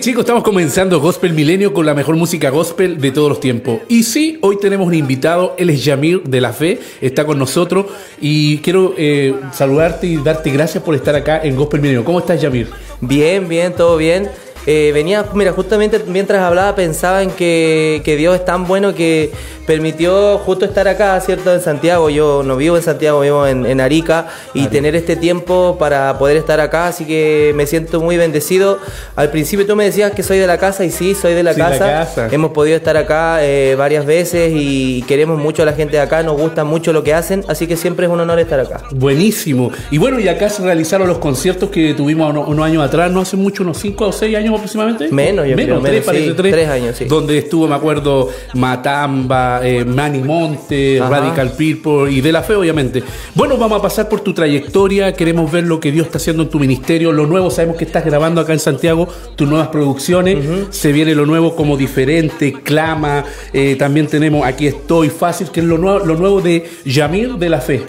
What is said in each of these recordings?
chicos, estamos comenzando Gospel Milenio con la mejor música gospel de todos los tiempos. Y sí, hoy tenemos un invitado, él es Yamir de la Fe, está con nosotros y quiero eh, saludarte y darte gracias por estar acá en Gospel Milenio. ¿Cómo estás, Yamir? Bien, bien, todo bien. Eh, venía, mira, justamente mientras hablaba pensaba en que, que Dios es tan bueno que permitió justo estar acá, ¿cierto? En Santiago. Yo no vivo en Santiago, vivo en, Arica y tener este tiempo para poder estar acá, así que me siento muy bendecido. Al principio tú me decías que soy de la casa y sí, soy de la, casa. Hemos podido estar acá eh, varias veces y queremos mucho a la gente de acá, nos gusta mucho lo que hacen, así que siempre es un honor estar acá. Buenísimo. Y bueno, y acá se realizaron los conciertos que tuvimos unos, años atrás, no hace mucho, unos 5 o 6 años aproximadamente. Menos, yo menos, creo, menos, tres, tres años, sí. Donde estuvo, me acuerdo, Matamba, eh, Manny Monte, Radical People y de la fe, obviamente. Bueno, vamos a pasar por tu trayectoria, queremos ver lo que Dios está haciendo en tu ministerio, lo nuevo, sabemos que estás grabando acá en Santiago tus nuevas producciones, se viene lo nuevo como diferente, clama, eh, también tenemos Aquí estoy, fácil, que es lo nuevo, lo nuevo de Yamir de la fe.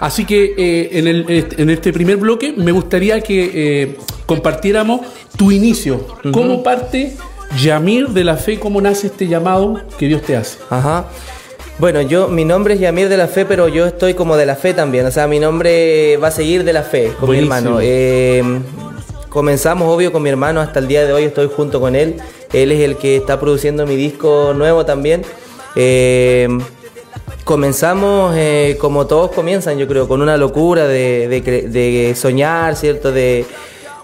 Así que eh, en, el, en, este primer bloque me gustaría que eh, compartiéramos tu inicio, cómo parte Yamir de la fe, cómo nace este llamado que Dios te hace. Ajá. Bueno, yo, mi nombre es Yamir de la Fe, pero yo estoy como de la fe también. O sea, mi nombre va a seguir de la fe con mi hermano. Eh, comenzamos, obvio, con mi hermano. Hasta el día de hoy estoy junto con él. Él es el que está produciendo mi disco nuevo también. Eh, comenzamos eh, como todos comienzan, yo creo, con una locura de, de soñar, ¿cierto? De,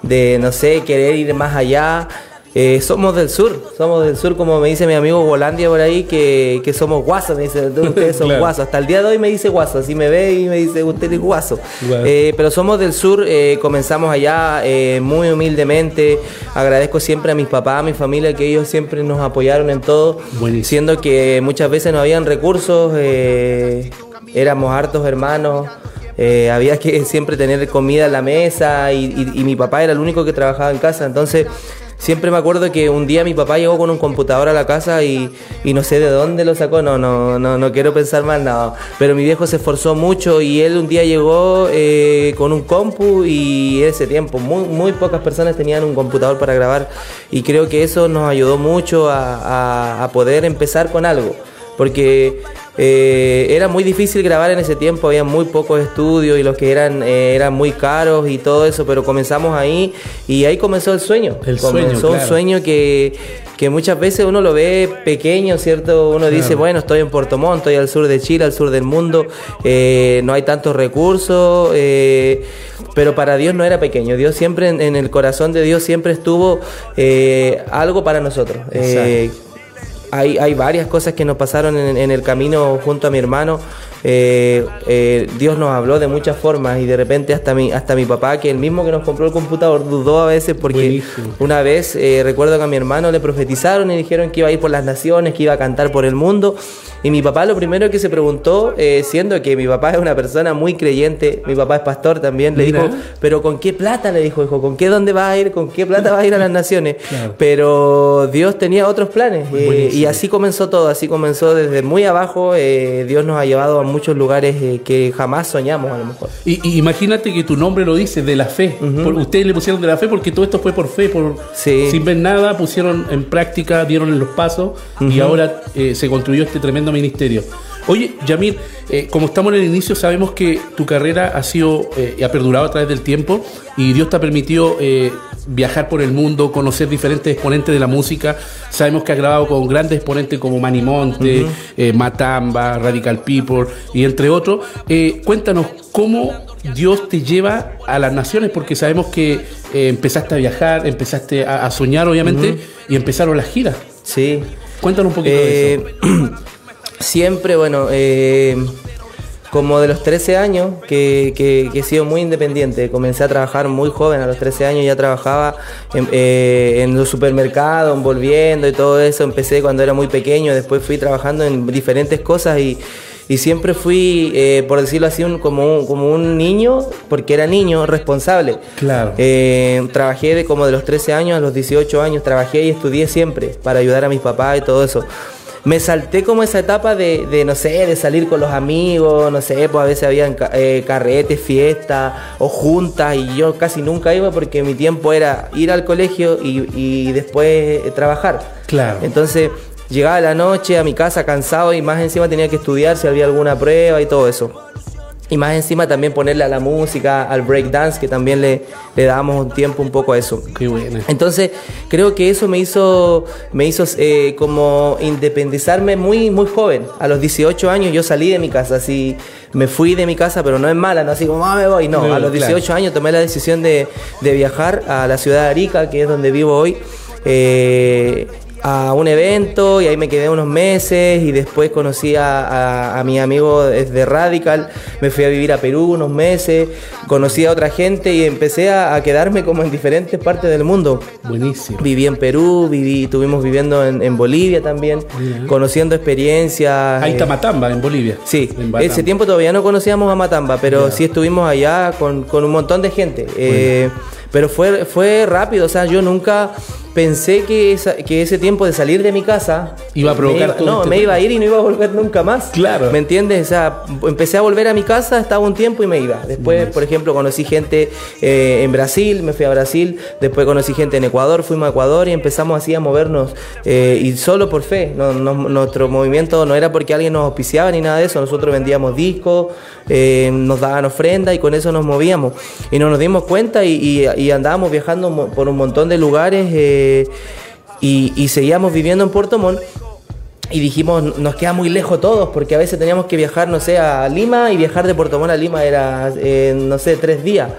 de, no sé, querer ir más allá. Eh, somos del sur, somos del sur, como me dice mi amigo Volandia por ahí, que, somos guasos, me dice, ustedes son guasos. Hasta el día de hoy me dice guaso, así me ve y me dice, usted es guaso. Eh, pero somos del sur, eh, comenzamos allá muy humildemente. Agradezco siempre a mis papás, a mi familia, que ellos siempre nos apoyaron en todo, siendo que muchas veces no habían recursos, éramos hartos hermanos. Había que siempre tener comida en la mesa y, y mi papá era el único que trabajaba en casa, entonces Siempre me acuerdo que un día mi papá llegó con un computador a la casa y, no sé de dónde lo sacó, no, no, no, no quiero pensar más nada. Pero mi viejo se esforzó mucho y él un día llegó eh, con un compu y ese tiempo muy, muy pocas personas tenían un computador para grabar y creo que eso nos ayudó mucho a poder empezar con algo. Porque eh, era muy difícil grabar en ese tiempo, había muy pocos estudios y los que eran eh, eran muy caros y todo eso, pero comenzamos ahí y ahí comenzó el sueño. El comenzó un sueño que, que, muchas veces uno lo ve pequeño, ¿cierto? Uno dice, bueno, estoy en Puerto Montt, estoy al sur de Chile, al sur del mundo, eh, no hay tantos recursos, pero para Dios no era pequeño. Dios siempre, en, el corazón de Dios siempre estuvo algo para nosotros hay, varias cosas que nos pasaron en, el camino junto a mi hermano. Eh, eh, Dios nos habló de muchas formas y de repente hasta mi, hasta mi papá, que el mismo que nos compró el computador, dudó a veces porque una vez eh, recuerdo que a mi hermano le profetizaron y dijeron que iba a ir por las naciones, que iba a cantar por el mundo. Y mi papá lo primero que se preguntó, siendo que mi papá es una persona muy creyente, mi papá es pastor también, le dijo, pero ¿con qué plata? Le dijo, hijo, ¿con qué dónde va a ir? ¿Con qué plata va a ir a las naciones? Pero Dios tenía otros planes y Y así comenzó todo, así comenzó desde muy abajo. Eh, Dios nos ha llevado a muchos lugares eh, que jamás soñamos a lo mejor. Y, imagínate que tu nombre lo dice, de la fe. ustedes le pusieron de la fe porque todo esto fue por fe, por sin ver nada, pusieron en práctica, dieron los pasos y ahora eh, se construyó este tremendo ministerio. Oye, Yamir, eh, como estamos en el inicio, sabemos que tu carrera ha sido y ha perdurado a través del tiempo y Dios te ha permitido viajar por el mundo, conocer diferentes exponentes de la música. Sabemos que ha grabado con grandes exponentes como Manimonte, eh, Matamba, Radical People y entre otros. Eh, cuéntanos cómo Dios te lleva a las naciones, porque sabemos que eh, empezaste a viajar, empezaste a, soñar, obviamente, y empezaron las giras. Sí. Cuéntanos un poquito de eso. Siempre, bueno, como de los 13 años, que, que, he sido muy independiente. Comencé a trabajar muy joven, a los 13 años ya trabajaba en, eh, los supermercados, envolviendo y todo eso. Empecé cuando era muy pequeño, después fui trabajando en diferentes cosas y, y siempre fui, eh, por decirlo así, un, como, un, como un niño, porque era niño responsable. Claro. Eh, trabajé de como de los 13 años a los 18 años, trabajé y estudié siempre para ayudar a mis papás y todo eso me salté como esa etapa de, no sé, de salir con los amigos, no sé, pues a veces habían eh, carretes, fiestas o juntas y yo casi nunca iba porque mi tiempo era ir al colegio y, después eh, trabajar. Claro. Entonces llegaba la noche a mi casa cansado y más encima tenía que estudiar si había alguna prueba y todo eso. Y más encima también ponerle a la música, al breakdance, que también le, le dábamos un tiempo un poco a eso. Qué bueno. Entonces, creo que eso me hizo, me hizo eh, como independizarme muy, muy joven. A los 18 años yo salí de mi casa, así me fui de mi casa, pero no es mala, no así como, ah, me voy. No, a los 18 años tomé la decisión de, de, viajar a la ciudad de Arica, que es donde vivo hoy. Eh, a un evento y ahí me quedé unos meses y después conocí a, mi amigo desde Radical, me fui a vivir a Perú unos meses, conocí a otra gente y empecé a, quedarme como en diferentes partes del mundo. Buenísimo. Viví en Perú, viví, estuvimos viviendo en, Bolivia también, conociendo experiencias. Ahí está eh, Matamba, en Bolivia. Sí, ese tiempo todavía no conocíamos a Matamba, pero sí estuvimos allá con, un montón de gente. Eh, pero fue, fue rápido, o sea, yo nunca pensé que, que ese tiempo de salir de mi casa iba a provocar todo. No, este me iba a ir y no iba a volver nunca más. Claro. ¿Me entiendes? O sea, empecé a volver a mi casa, estaba un tiempo y me iba. Después, por ejemplo, conocí gente eh, en Brasil, me fui a Brasil. Después conocí gente en Ecuador, fuimos a Ecuador y empezamos así a movernos. Eh, y solo por fe. nuestro movimiento no era porque alguien nos auspiciaba ni nada de eso. Nosotros vendíamos discos, eh, nos daban ofrenda y con eso nos movíamos. Y no nos dimos cuenta y, y andábamos viajando por un montón de lugares y, seguíamos viviendo en Puerto Montt y dijimos, nos queda muy lejos todos, porque a veces teníamos que viajar, no sé, a Lima y viajar de Puerto Montt a Lima era, eh, no sé, tres días.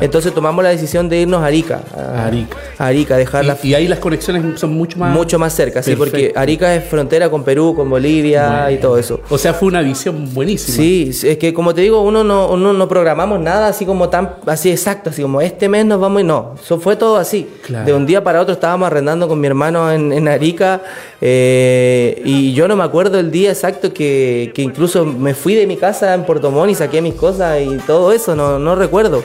Entonces tomamos la decisión de irnos a Arica. A, Arica. Arica, dejar y, y ahí las conexiones son mucho más... Mucho más cerca, sí, porque Arica es frontera con Perú, con Bolivia y todo eso. O sea, fue una visión buenísima. Sí, es que como te digo, uno no, uno no programamos nada así como tan, así exacto, así como este mes nos vamos y no. Eso fue todo así. De un día para otro estábamos arrendando con mi hermano en, en Arica eh, y yo no me acuerdo el día exacto que, que, incluso me fui de mi casa en Puerto Montt y saqué mis cosas y todo eso, no, no recuerdo.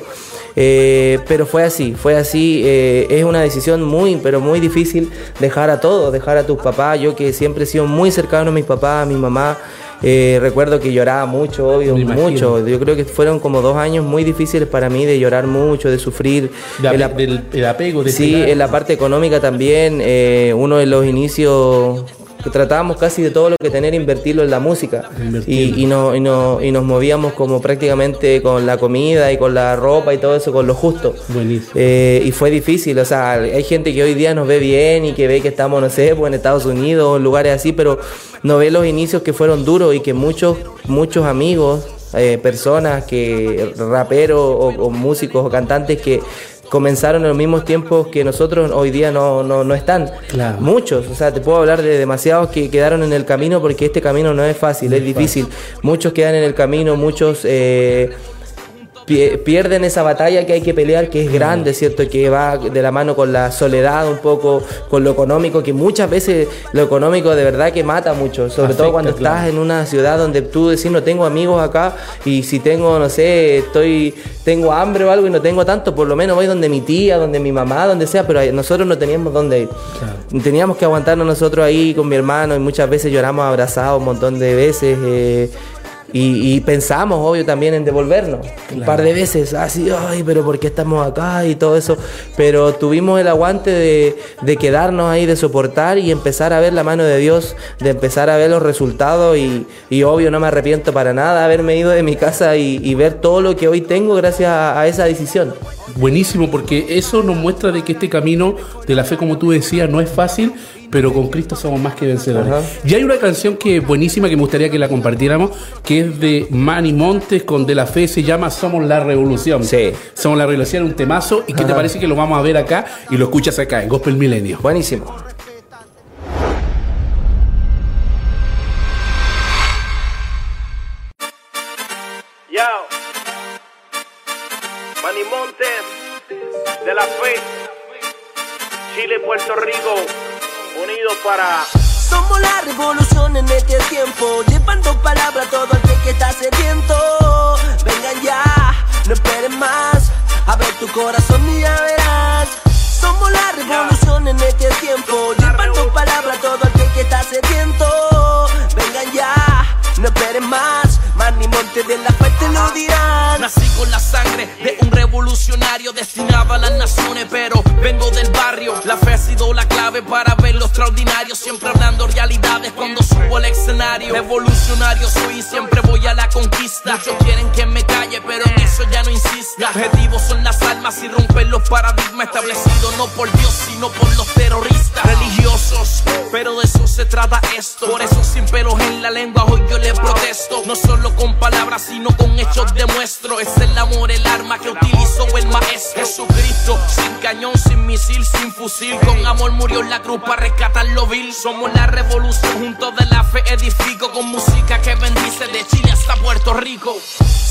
Eh, pero fue así, fue así. Eh, es una decisión muy, pero muy difícil dejar a todos, dejar a tus papás. Yo que siempre he sido muy cercano a mis papás, a mi mamá. Eh, recuerdo que lloraba mucho, obvio, mucho. Yo creo que fueron como dos años muy difíciles para mí de llorar mucho, de sufrir. el, del, apego. De sí, en la parte económica también. uno de los inicios tratábamos casi de todo lo que tener, invertirlo en la música. Y, y, no, y, no, y nos movíamos como prácticamente con la comida y con la ropa y todo eso, con lo justo. Eh, y fue difícil, o sea, hay gente que hoy día nos ve bien y que ve que estamos, no sé, pues en Estados Unidos o en lugares así, pero no ve los inicios que fueron duros y que muchos, muchos amigos, eh, personas que raperos o, músicos o cantantes que comenzaron en los mismos tiempos que nosotros hoy día no, no, no están. Muchos, o sea, te puedo hablar de demasiados que quedaron en el camino porque este camino no es fácil, es, difícil. Muchos quedan en el camino, muchos... Eh, pierden esa batalla que hay que pelear, que es grande, ¿cierto? Que va de la mano con la soledad, un poco con lo económico, que muchas veces lo económico de verdad que mata mucho, sobre todo cuando estás en una ciudad donde tú decís no tengo amigos acá y si tengo, no sé, estoy, tengo hambre o algo y no tengo tanto, por lo menos voy donde mi tía, donde mi mamá, donde sea, pero nosotros no teníamos dónde ir. Teníamos que aguantarnos nosotros ahí con mi hermano y muchas veces lloramos abrazados un montón de veces. Eh, y, pensamos, obvio, también en devolvernos. Un par de veces, así, ay, pero ¿por qué estamos acá? Y todo eso. Pero tuvimos el aguante de, quedarnos ahí, de soportar y empezar a ver la mano de Dios, de empezar a ver los resultados. Y, obvio, no me arrepiento para nada de haberme ido de mi casa y, ver todo lo que hoy tengo gracias a esa decisión. Buenísimo, porque eso nos muestra de que este camino de la fe, como tú decías, no es fácil, pero con Cristo somos más que vencedores. Y hay una canción que es buenísima que me gustaría que la compartiéramos, que es de Manny Montes con De la Fe, se llama Somos la Revolución. Sí. Somos la Revolución, un temazo, y qué te parece que lo vamos a ver acá y lo escuchas acá en Gospel Milenio. Buenísimo. Para... Somos la revolución en este tiempo, llevando palabra a todo aquel que está sediento. Vengan ya, no esperen más, a ver tu corazón y ya verás. Somos la revolución en este tiempo, llevando palabra a todo aquel que está sediento. Vengan ya, no esperen más, más ni de la fe te lo dirán. Nací con la sangre de un revolucionario destinado a las naciones, pero vengo del barrio. La fe ha sido la clave para ver lo extraordinario. Siempre hablando realidades cuando subo al escenario. Revolucionario soy y siempre voy a la conquista. Muchos quieren que me calle, pero en eso ya no insista. Objetivos son las almas y romper los paradigmas establecidos no por Dios, sino por los terroristas religiosos. Pero de eso se trata esto. Por eso sin pelos en la lengua hoy yo le protesto. No solo con palabras, sino con hechos demuestro. Es el amor, el arma que utilizó el maestro. Jesucristo, sin cañón, sin misil, sin fusil. Con amor murió en la cruz para rescatar lo vil. Somos la revolución junto de la fe edifico. Con música que bendice de Chile hasta Puerto Rico.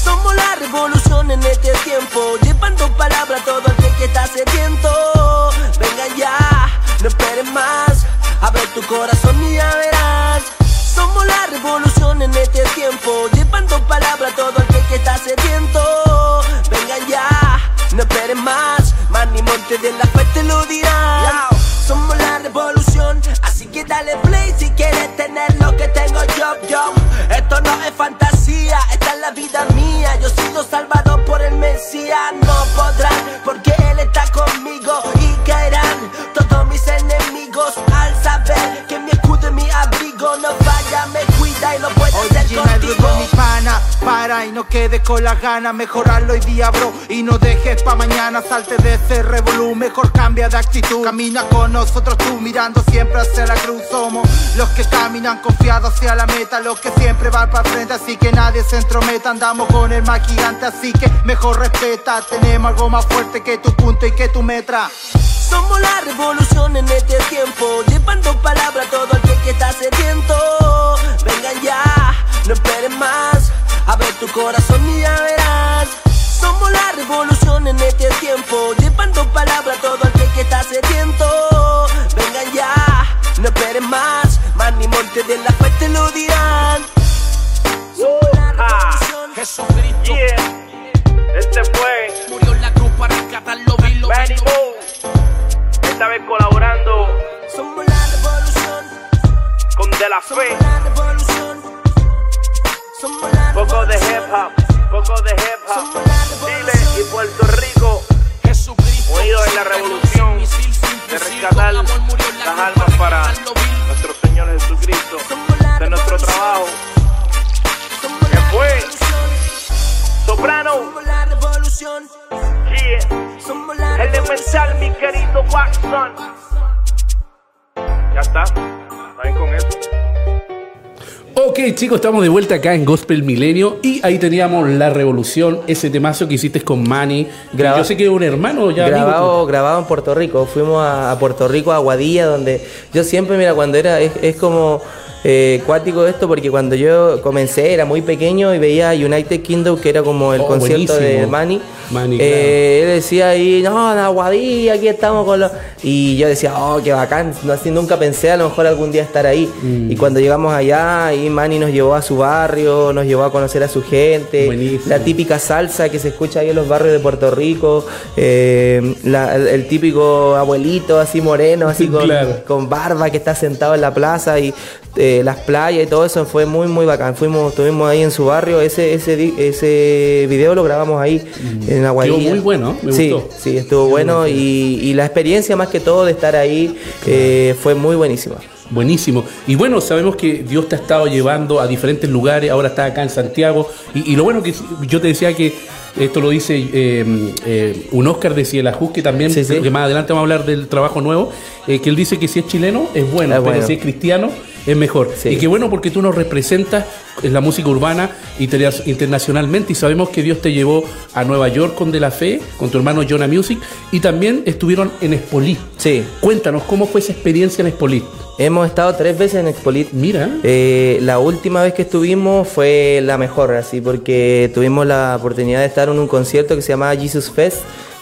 Somos la revolución en este tiempo, llevando palabra a todo aquel que está sediento. Vengan ya, no esperen más, abre tu corazón y ya verás. Somos la revolución en este tiempo, llevando palabra a todo aquel que está sediento. Vengan ya, no esperen más, más ni monte de la fe te lo dirán. Somos la revolución, así que dale play si quieres tener lo que tengo yo, yo. Esto no es fantasía, esta es la vida mía. Yo sigo salvado por el Mesías, no podrán, porque Él está conmigo y caerán todos mis enemigos al saber que mi escudo y mi abrigo no falla, me cuida y lo puede hacer contigo. mi pana, para y no quede con las ganas, mejorarlo hoy día, bro, y no dejes pa' mañana, salte de ese revolú, mejor cambia de actitud, camina con nosotros tú mirando siempre hacia la cruz, somos los que caminan confiados hacia la meta, los que siempre van para frente, así que nadie se entrometa, andamos con el más gigante, así que mejor respeta, tenemos algo más fuerte que tu punto y que tu metra. Somos la revolución en este tiempo, llevando palabra a todo aquel que está sediento. Vengan ya, no esperen más, abre tu corazón y ya verás. Somos la revolución en este tiempo, llevando palabra a todo aquel que está sediento. Vengan ya, no esperen más, más ni monte de la fe te lo dirán. Somos la revolución. Jesucristo Yeah. Este fue murió en la cruz para rescatar lo vil, lo Manny esta vez colaborando Somos la revolución. con De La Somos Fe. la revolución. Somos la Poco de revolución. hip hop, poco de hip hop. Chile y Puerto Rico Jesucristo, unidos en la revolución de rescatar las almas para nuestro Señor Jesucristo. De nuestro trabajo. ¿Qué fue? Soprano, yeah. Elemental, mi querido Watson. Ya está. ¿Está bien con eso? Ok, chicos, estamos de vuelta acá en Gospel Milenio y ahí teníamos La Revolución, ese temazo que hiciste con Manny. que Graba- Yo sé que es un hermano ya. amigo, grabado, grabado en Puerto Rico. Fuimos a, a Puerto Rico, a Aguadilla, donde yo siempre, mira, cuando era, es, es como eh, cuático esto porque cuando yo comencé era muy pequeño y veía United Kingdom, que era como el Oh, concierto de. Manny. Manny, Eh, Él decía ahí, no, Naguadí, aquí estamos con los. Y yo decía, oh, qué bacán. No, así nunca pensé a lo mejor algún día estar ahí. Mm. Y cuando llegamos allá, ahí Manny nos llevó a su barrio, nos llevó a conocer a su gente. Buenísimo. La típica salsa que se escucha ahí en los barrios de Puerto Rico. eh, la- el, típico abuelito así moreno, así con, Claro. con barba que está sentado en la plaza y eh, las playas y todo eso fue muy muy bacán. Fuimos, estuvimos ahí en su barrio, ese, ese, ese video lo grabamos ahí en la Mm. Quedó muy bueno, me sí, gustó. sí, estuvo bueno y, y la experiencia más que todo de estar ahí eh, fue muy buenísima. Buenísimo. Y bueno, sabemos que Dios te ha estado llevando a diferentes lugares, ahora estás acá en Santiago. Y, y lo bueno que yo te decía que esto lo dice eh, eh, un Oscar de Cielajuz, que también, Sí, sí. que más adelante vamos a hablar del trabajo nuevo, eh, que él dice que si es chileno es bueno, Es pero bueno. si es cristiano es mejor. Sí. Y qué bueno porque tú nos representas en la música urbana inter- internacionalmente y sabemos que Dios te llevó a Nueva York con De La Fe, con tu hermano Jonah Music, y también estuvieron en Expolit. Sí, Cuéntanos, ¿cómo fue esa experiencia en Expolit? hemos estado tres veces en Expolit. Mira. Eh, la última vez que estuvimos fue la mejor, así, porque tuvimos la oportunidad de estar en un concierto que se llamaba Jesus Fest,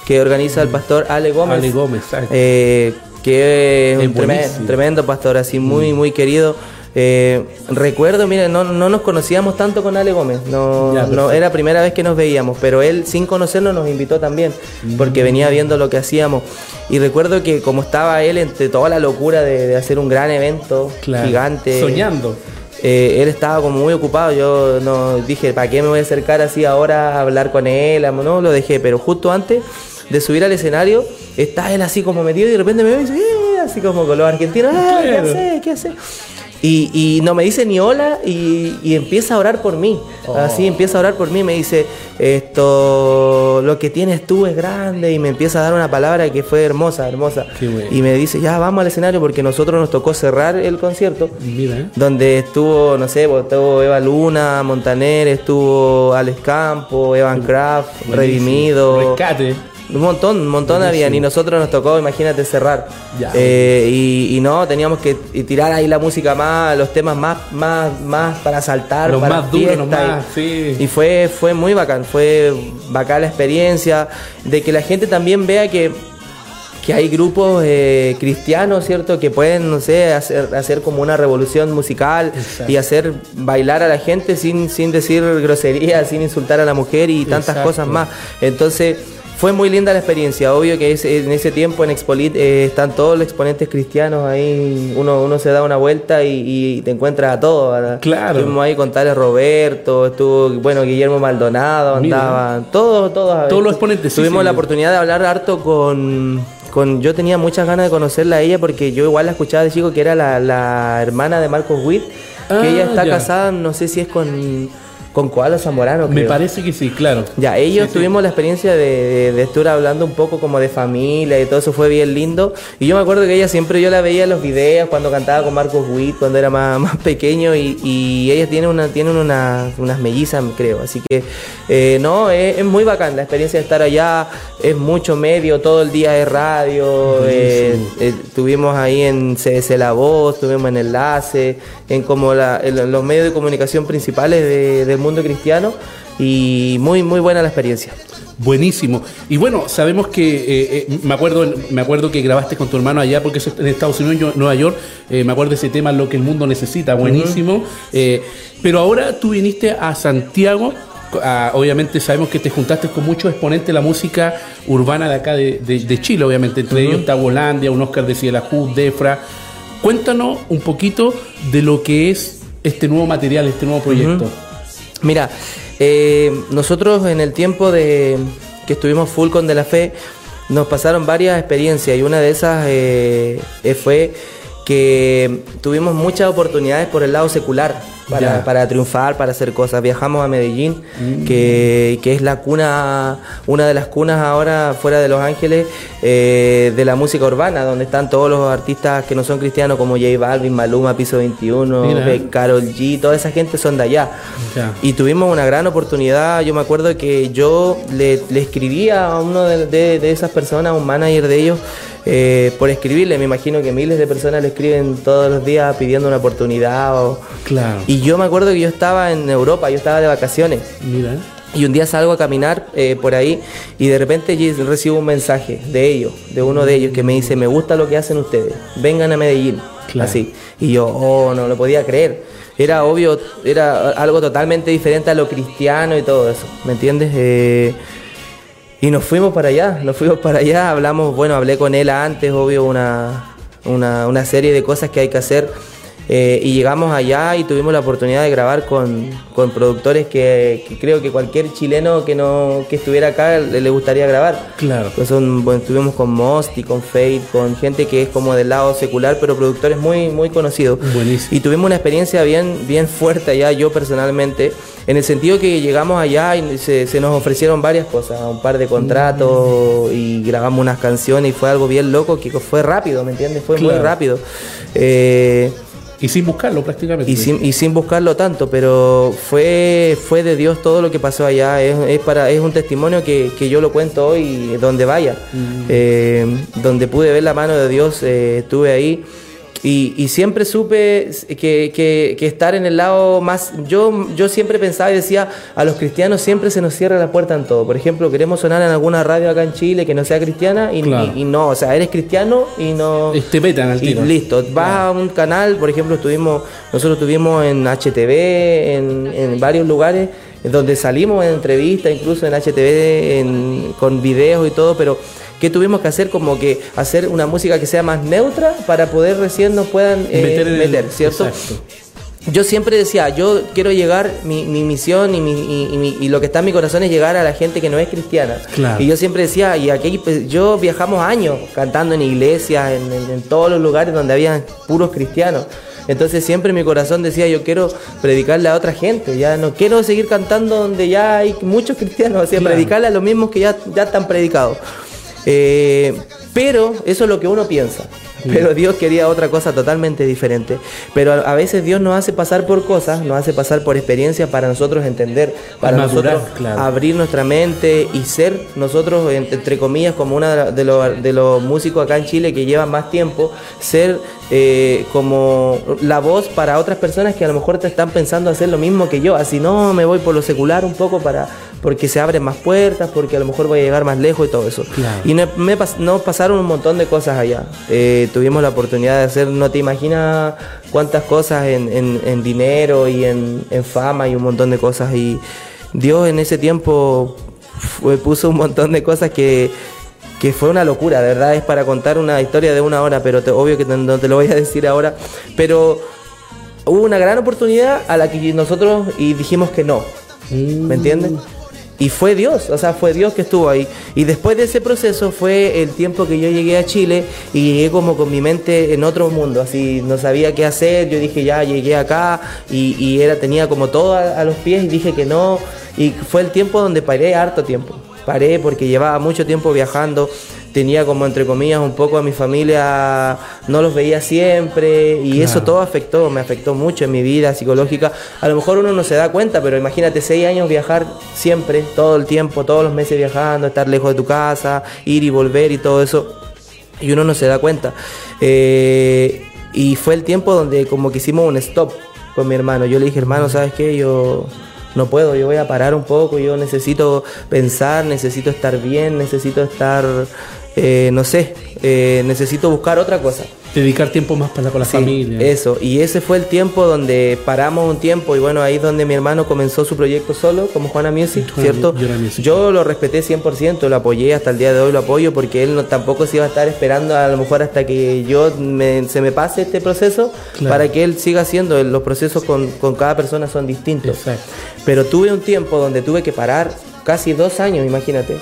que organiza el pastor Ale Gómez. Ale Gómez, exacto. Eh, que es Es un tremendo, pastor, así muy, muy querido. Eh, recuerdo, mire, no, no nos conocíamos tanto con Ale Gómez, no, Ya, no era la primera vez que nos veíamos, pero él sin conocernos nos invitó también, porque venía viendo lo que hacíamos. Y recuerdo que como estaba él entre toda la locura de, de hacer un gran evento Claro. gigante, Soñando. eh, él estaba como muy ocupado. Yo no dije, ¿para qué me voy a acercar así ahora a hablar con él? No, lo dejé. Pero justo antes de subir al escenario, está él así como metido y de repente me ve y dice, "Eh", así como con los argentinos, "Ah, ¿qué hace? ¿Qué hace? Y, y no me dice ni hola y, y empieza a orar por mí. Oh. Así empieza a orar por mí. Me dice, esto, lo que tienes tú es grande. Y me empieza a dar una palabra que fue hermosa, hermosa. Y me dice, ya vamos al escenario porque nosotros nos tocó cerrar el concierto Mira, ¿eh? donde estuvo, no sé, pues, estuvo Eva Luna, Montaner, estuvo Alex Campo, Evan Kraft. Redimido. Rescate. Un montón, un montón Buenísimo. habían y nosotros nos tocó, imagínate, cerrar. Ya. Eh, y, y no, teníamos que tirar ahí la música más, los temas más, más, más para saltar, Los para más duros, los y- más, sí. y fue, fue muy bacán, fue bacán la experiencia, de que la gente también vea que, que hay grupos eh, cristianos, ¿cierto? Que pueden, no sé, hacer, hacer como una revolución musical Exacto. y hacer bailar a la gente sin, sin decir groserías, sin insultar a la mujer y tantas Exacto. cosas más. Entonces... Fue muy linda la experiencia, obvio que es- en ese tiempo en Expolit eh, están todos los exponentes cristianos ahí, uno, uno se da una vuelta y, y te encuentras a todos. ¿verdad? Claro. Estuvimos ahí con Tales Roberto, estuvo, bueno, Guillermo Maldonado, andaban, todos, todos. Todos los exponentes, sí, Tuvimos sí. la oportunidad de hablar harto con, con, yo tenía muchas ganas de conocerla a ella porque yo igual la escuchaba de chico que era la, la hermana de Marcos Witt, Ah, que ella está ya. casada, no sé si es con, con Koala Zamorano. Me creo. parece que sí, claro. Ya, ellos Sí, sí. tuvimos la experiencia de, de, de estar hablando un poco como de familia y todo eso fue bien lindo. Y yo me acuerdo que ella siempre yo la veía en los videos cuando cantaba con Marcos Witt, cuando era más, más pequeño y, y ella tiene una, tienen una, unas mellizas, creo. Así que eh, no, es, es muy bacán la experiencia de estar allá, es mucho medio, todo el día de radio. eh, eh, estuvimos ahí en CS La Voz, estuvimos en Enlace, en como la, en los medios de comunicación principales de- del mundo cristiano y muy muy buena la experiencia. Buenísimo. Y bueno, sabemos que eh, eh, me acuerdo me acuerdo que grabaste con tu hermano allá porque es en Estados Unidos, Nueva York. eh, me acuerdo de ese tema, lo que el mundo necesita, buenísimo. Pero ahora tú viniste a Santiago. a- obviamente sabemos que te juntaste con muchos exponentes de la música urbana de acá de, de- de Chile, obviamente. Entre ellos está Volandia, un Oscar de Cielajú, Defra. Cuéntanos un poquito de lo que es este nuevo material, este nuevo proyecto. Mira, eh, nosotros en el tiempo de que estuvimos full con De La Fe, nos pasaron varias experiencias y una de esas eh, fue que tuvimos muchas oportunidades por el lado secular para, para triunfar, para hacer cosas. Viajamos a Medellín, que, que es la cuna, una de las cunas ahora fuera de Los Ángeles eh, de la música urbana, donde están todos los artistas que no son cristianos como J Balvin, Maluma, Piso 21, Mira. Beck, Karol G, toda esa gente son de allá. Ya. Y tuvimos una gran oportunidad. Yo me acuerdo que yo le, le escribí a uno de, de- de esas personas, un manager de ellos, eh, por escribirle. Me imagino que miles de personas le escriben todos los días pidiendo una oportunidad. O... Claro. Y yo me acuerdo que yo estaba en Europa, yo estaba de vacaciones. Mira. Y un día salgo a caminar eh, por ahí y de repente recibo un mensaje de ellos, de uno de ellos, que me dice, me gusta lo que hacen ustedes, vengan a Medellín. Así. Y yo, oh, no lo podía creer. Era obvio, era algo totalmente diferente a lo cristiano y todo eso, ¿me entiendes? Eh, y nos fuimos para allá, nos fuimos para allá, hablamos, bueno, hablé con él antes, obvio, una, una, una serie de cosas que hay que hacer eh, y llegamos allá y tuvimos la oportunidad de grabar con, productores que, creo que cualquier chileno que no que estuviera acá le, gustaría grabar. Claro. Pues son, bueno, estuvimos con Mosty, con Fate, con gente que es como del lado secular, pero productores muy, muy conocidos. Buenísimo. Y tuvimos una experiencia bien, bien fuerte allá, yo personalmente, en el sentido que llegamos allá y se, nos ofrecieron varias cosas, un par de contratos y grabamos unas canciones y fue algo bien loco que fue rápido, ¿me entiendes? Fue muy rápido. Eh, y sin buscarlo prácticamente. Y sin, y sin buscarlo tanto, pero fue, fue de Dios todo lo que pasó allá. Es, para, es un testimonio que, yo lo cuento hoy donde vaya. Mm. Eh, donde pude ver la mano de Dios, eh, estuve ahí. Y, siempre supe que, estar en el lado más... Yo, yo siempre pensaba y decía, a los cristianos siempre se nos cierra la puerta en todo. Por ejemplo, queremos sonar en alguna radio acá en Chile que no sea cristiana y, no, o sea, eres cristiano y no... Te metan al tiro. Y listo, vas a un canal, por ejemplo, estuvimos, nosotros estuvimos en HTV, en, en varios lugares donde salimos en entrevistas, incluso en HTV, con videos y todo, pero que tuvimos que hacer como que hacer una música que sea más neutra para poder recién nos puedan eh, meter, ¿cierto? Yo siempre decía, yo quiero llegar, mi, misión y, mi, y, lo que está en mi corazón es llegar a la gente que no es cristiana. Y yo siempre decía, y aquí pues, yo viajamos años cantando en iglesias, en, todos los lugares donde había puros cristianos. Entonces siempre mi corazón decía, yo quiero predicarle a otra gente, ya no quiero seguir cantando donde ya hay muchos cristianos, o sea, predicarle a los mismos que ya, ya están predicados. Eh, pero eso es lo que uno piensa. Pero Dios quería otra cosa totalmente diferente. Pero a, veces Dios nos hace pasar por cosas, nos hace pasar por experiencias para nosotros entender, para nosotros abrir nuestra mente y ser nosotros, entre comillas, como una de los, de los músicos acá en Chile que llevan más tiempo, ser eh, como la voz para otras personas que a lo mejor te están pensando hacer lo mismo que yo. Así no, me voy por lo secular un poco para porque se abren más puertas, porque a lo mejor voy a llegar más lejos y todo eso. Y no, me, nos pasaron un montón de cosas allá. Eh, tuvimos la oportunidad de hacer, no te imaginas cuántas cosas en, dinero y en, fama y un montón de cosas. Y Dios en ese tiempo puso un montón de cosas que, fue una locura, de verdad es para contar una historia de una hora, pero obvio que no te lo voy a decir ahora, pero hubo una gran oportunidad a la que nosotros y dijimos que no, ¿me entiendes? Y fue Dios, o sea, fue Dios que estuvo ahí. Y después de ese proceso fue el tiempo que yo llegué a Chile y llegué como con mi mente en otro mundo, así no sabía qué hacer, yo dije ya llegué acá y, era, tenía como todo a, los pies y dije que no. Y fue el tiempo donde paré harto tiempo. Paré porque llevaba mucho tiempo viajando, tenía como entre comillas un poco a mi familia, no los veía siempre y eso todo afectó, me afectó mucho en mi vida psicológica. A lo mejor uno no se da cuenta, pero imagínate seis años viajar siempre, todo el tiempo, todos los meses viajando, estar lejos de tu casa, ir y volver y todo eso, y uno no se da cuenta. Eh, y fue el tiempo donde como que hicimos un stop con mi hermano. Yo le dije, hermano, ¿sabes qué? Yo no puedo, yo voy a parar un poco, yo necesito pensar, necesito estar bien, necesito estar eh, no sé, eh, necesito buscar otra cosa. Dedicar tiempo más para con la familia. Eso, y ese fue el tiempo donde paramos un tiempo y bueno, ahí es donde mi hermano comenzó su proyecto solo, como Juana Music, ¿cierto? Yo lo respeté 100%, lo apoyé, hasta el día de hoy lo apoyo porque él no, tampoco se iba a estar esperando a lo mejor hasta que yo se me pase este proceso para que él siga haciendo, los procesos con, con cada persona son distintos. Pero tuve un tiempo donde tuve que parar casi dos años, imagínate,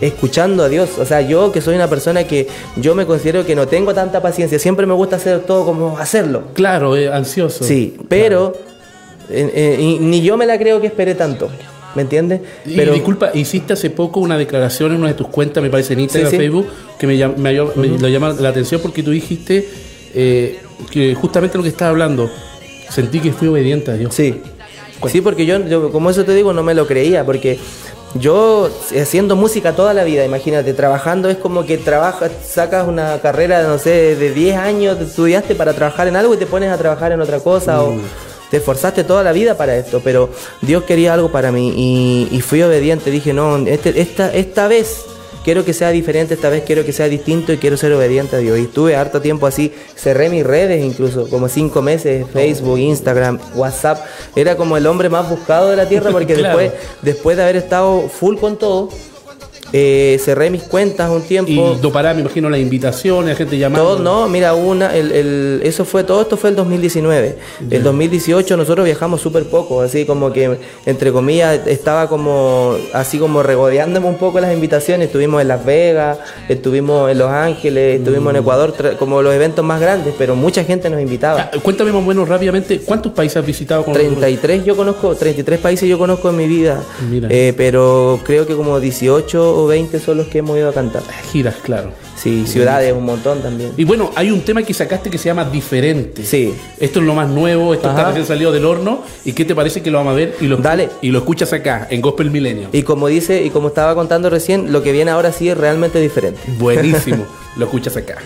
escuchando a Dios. O sea, yo que soy una persona que yo me considero que no tengo tanta paciencia, siempre me gusta hacer todo como hacerlo. Claro, eh, ansioso. Sí, pero eh, eh, ni yo me la creo que esperé tanto. ¿Me entiendes? Pero, disculpa, hiciste hace poco una declaración en una de tus cuentas, me parece en Instagram, Facebook, que me, lo llama la atención porque tú dijiste que justamente lo que estaba hablando, sentí que fui obediente a Dios. Sí, Sí, porque yo, como eso te digo, no me lo creía, porque yo haciendo música toda la vida, imagínate, trabajando es como que trabajas, sacas una carrera, no sé, de 10 años, estudiaste para trabajar en algo y te pones a trabajar en otra cosa o mm. te esforzaste toda la vida para esto, pero Dios quería algo para mí y, fui obediente, dije, no, este, esta, esta vez quiero que sea diferente, esta vez quiero que sea distinto y quiero ser obediente a Dios. Y estuve harto tiempo así, cerré mis redes incluso, como cinco meses, Facebook, Instagram, WhatsApp. Era como el hombre más buscado de la tierra porque después, después de haber estado full con todo, eh, cerré mis cuentas un tiempo. Y no pará, me imagino, las invitaciones, la gente llamando. Todo, no, mira, una, el, el, eso fue, todo esto fue el 2019. El 2018 nosotros viajamos súper poco, así como que, entre comillas, estaba como, así como regodeándome un poco las invitaciones. Estuvimos en Las Vegas, estuvimos en Los Ángeles, estuvimos en mm. Ecuador, como los eventos más grandes, pero mucha gente nos invitaba. Ah, cuéntame más o menos rápidamente, ¿cuántos países has visitado? Con 33 yo conozco, 33 países yo conozco en mi vida, eh, pero creo que como 18 20 son los que hemos ido a cantar. Giras, claro. Sí, ciudades, un montón también. Y bueno, hay un tema que sacaste que se llama Diferente. Sí. Esto es lo más nuevo, esto está recién salido del horno. ¿Y qué te parece que lo vamos a ver y lo, Dale. y lo escuchas acá, en Gospel Milenio? Y como dice, y como estaba contando recién, lo que viene ahora sí es realmente diferente. Buenísimo, lo escuchas acá.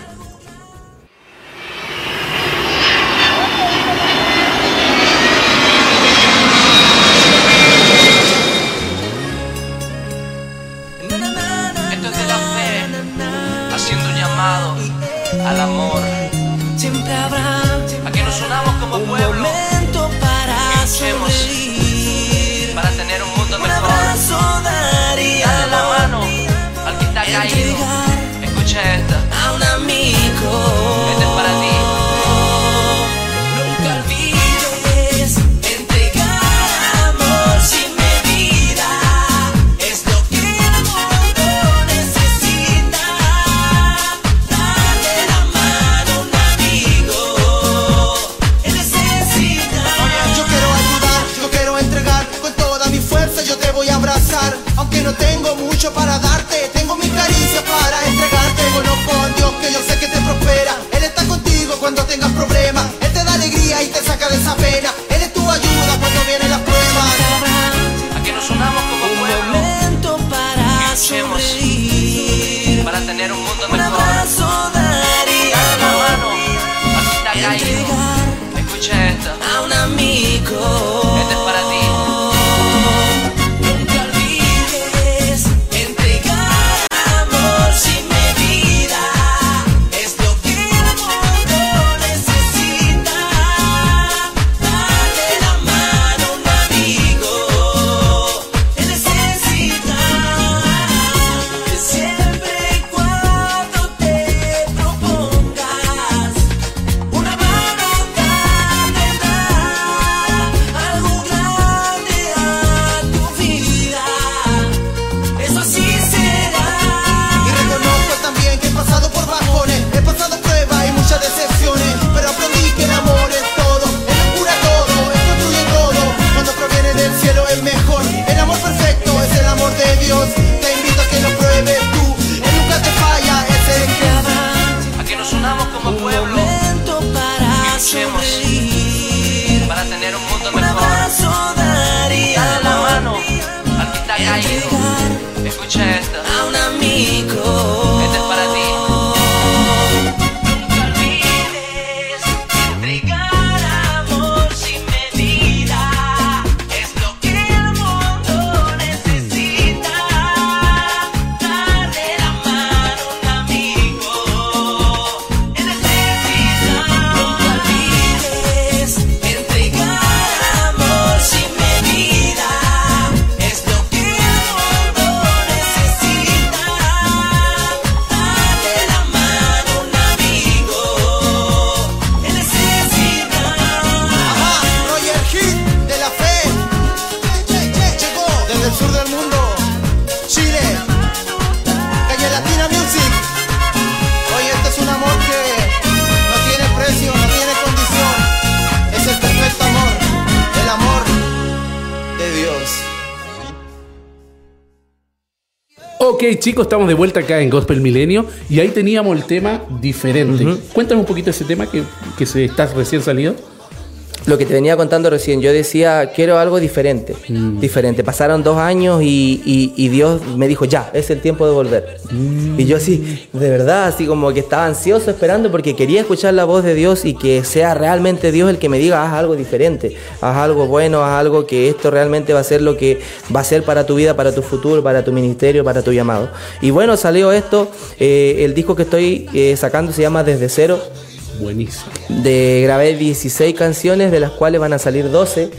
Chicos, estamos de vuelta acá en Gospel Milenio y ahí teníamos el tema diferente. Cuéntame un poquito ese tema que, se está recién salido. Lo que te venía contando recién, yo decía, quiero algo diferente, mm. diferente. Pasaron dos años y, Dios me dijo, ya, es el tiempo de volver. Y yo así, de verdad, así como que estaba ansioso esperando porque quería escuchar la voz de Dios y que sea realmente Dios el que me diga, haz algo diferente, haz algo bueno, haz algo que esto realmente va a ser lo que va a ser para tu vida, para tu futuro, para tu ministerio, para tu llamado. Y bueno, salió esto, eh, el disco que estoy eh, sacando se llama Desde Cero. Buenísimo. De, grabé 16 canciones, de las cuales van a salir 12.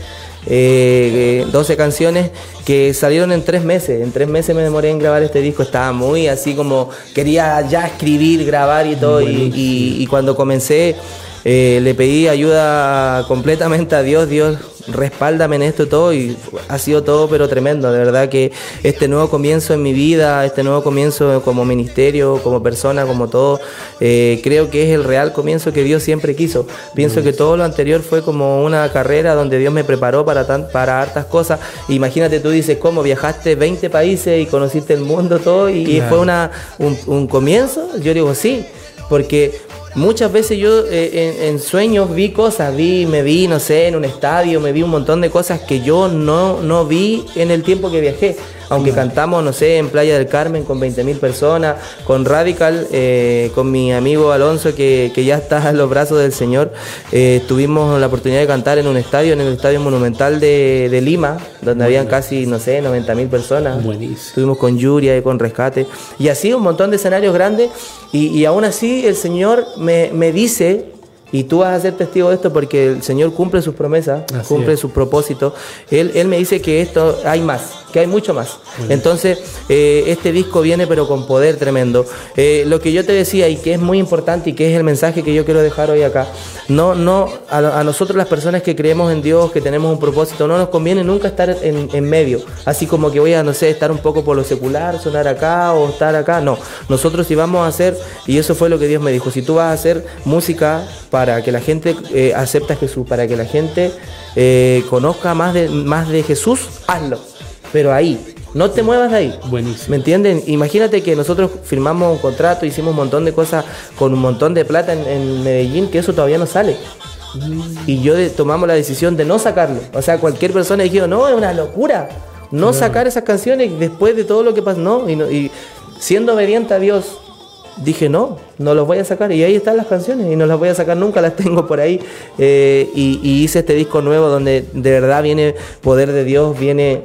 12 eh, eh, canciones que salieron en tres meses. En tres meses me demoré en grabar este disco. Estaba muy así como quería ya escribir, grabar y todo. y, cuando comencé eh, le pedí ayuda completamente a Dios. Dios respáldame en esto todo y ha sido todo pero tremendo, de verdad que este nuevo comienzo en mi vida, este nuevo comienzo como ministerio, como persona, como todo, eh, creo que es el real comienzo que Dios siempre quiso. Pienso que todo lo anterior fue como una carrera donde Dios me preparó para, tan, para hartas cosas. Imagínate, tú dices, ¿cómo? Viajaste 20 países y conociste el mundo todo y, fue una, un, un comienzo. Yo digo, sí, porque Muchas veces yo eh, en, sueños vi cosas, vi, me vi, no sé, en un estadio, me vi un montón de cosas que yo no, no vi en el tiempo que viajé aunque cantamos, no sé, en Playa del Carmen con 20.000 personas, con Radical, eh, con mi amigo Alonso que, ya está en los brazos del Señor, eh, tuvimos la oportunidad de cantar en un estadio, en el Estadio Monumental de, Lima, donde habían casi, no sé, 90.000 personas. Buenísimo. Estuvimos con Yuria y con Rescate. Y así un montón de escenarios grandes y, aún así el Señor me, me dice y tú vas a ser testigo de esto porque el Señor cumple sus promesas, cumple sus propósitos. Él, él me dice que esto hay más, que hay mucho más. Entonces, eh, este disco viene pero con poder tremendo. Eh, lo que yo te decía y que es muy importante y que es el mensaje que yo quiero dejar hoy acá, no, no, a, nosotros las personas que creemos en Dios, que tenemos un propósito, no nos conviene nunca estar en, en, medio, así como que voy a, no sé, estar un poco por lo secular, sonar acá o estar acá, no. Nosotros si vamos a hacer, y eso fue lo que Dios me dijo, si tú vas a hacer música para que la gente eh, acepte a Jesús, para que la gente eh, conozca más de, más de Jesús, hazlo. Pero ahí, no te muevas de ahí. Buenísimo. ¿Me entienden? Imagínate que nosotros firmamos un contrato, hicimos un montón de cosas con un montón de plata en, Medellín, que eso todavía no sale. Y yo tomamos la decisión de no sacarlo. O sea, cualquier persona dijo, no, es una locura. No sacar esas canciones después de todo lo que pasó. No, y, y siendo obediente a Dios, dije no, no los voy a sacar. Y ahí están las canciones y no las voy a sacar nunca, las tengo por ahí. Eh, y, hice este disco nuevo donde de verdad viene poder de Dios, viene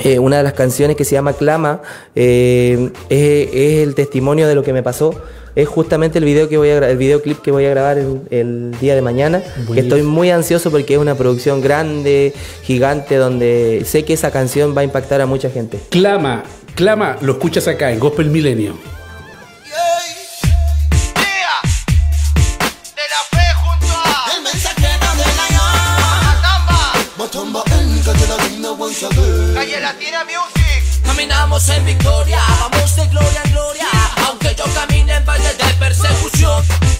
eh, una de las canciones que se llama Clama, eh, es, el testimonio de lo que me pasó. Es justamente el video que voy a el videoclip que voy a grabar el, día de mañana. Que estoy muy ansioso porque es una producción grande, gigante, donde sé que esa canción va a impactar a mucha gente. Clama, clama, lo escuchas acá en Gospel Milenio.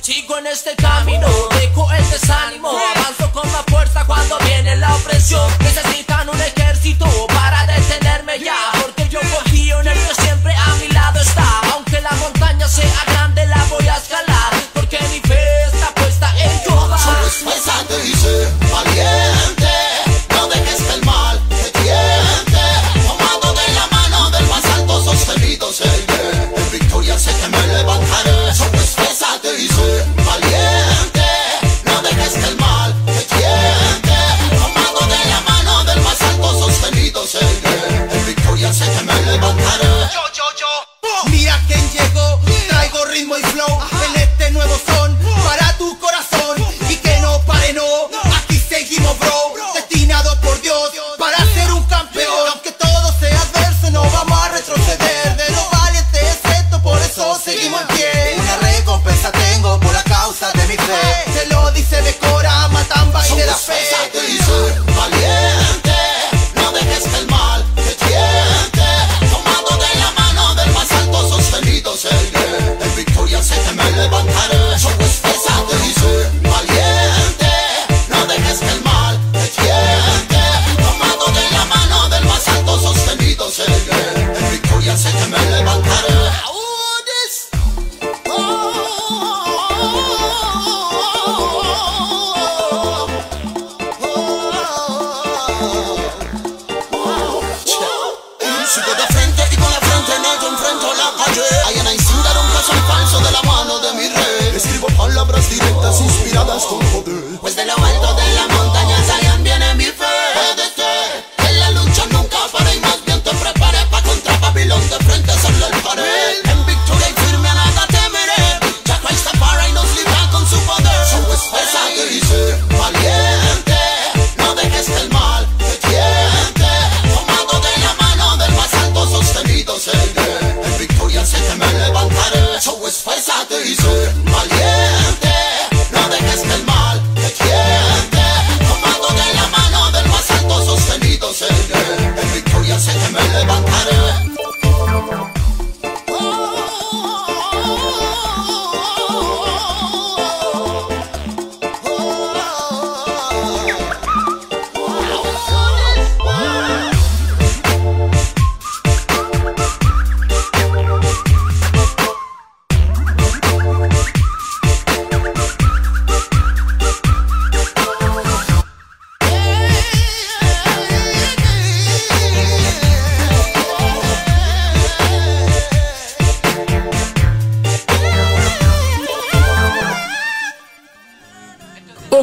Sigo en este camino, dejo el desánimo. Avanzo con más fuerza cuando viene la opresión. Necesitan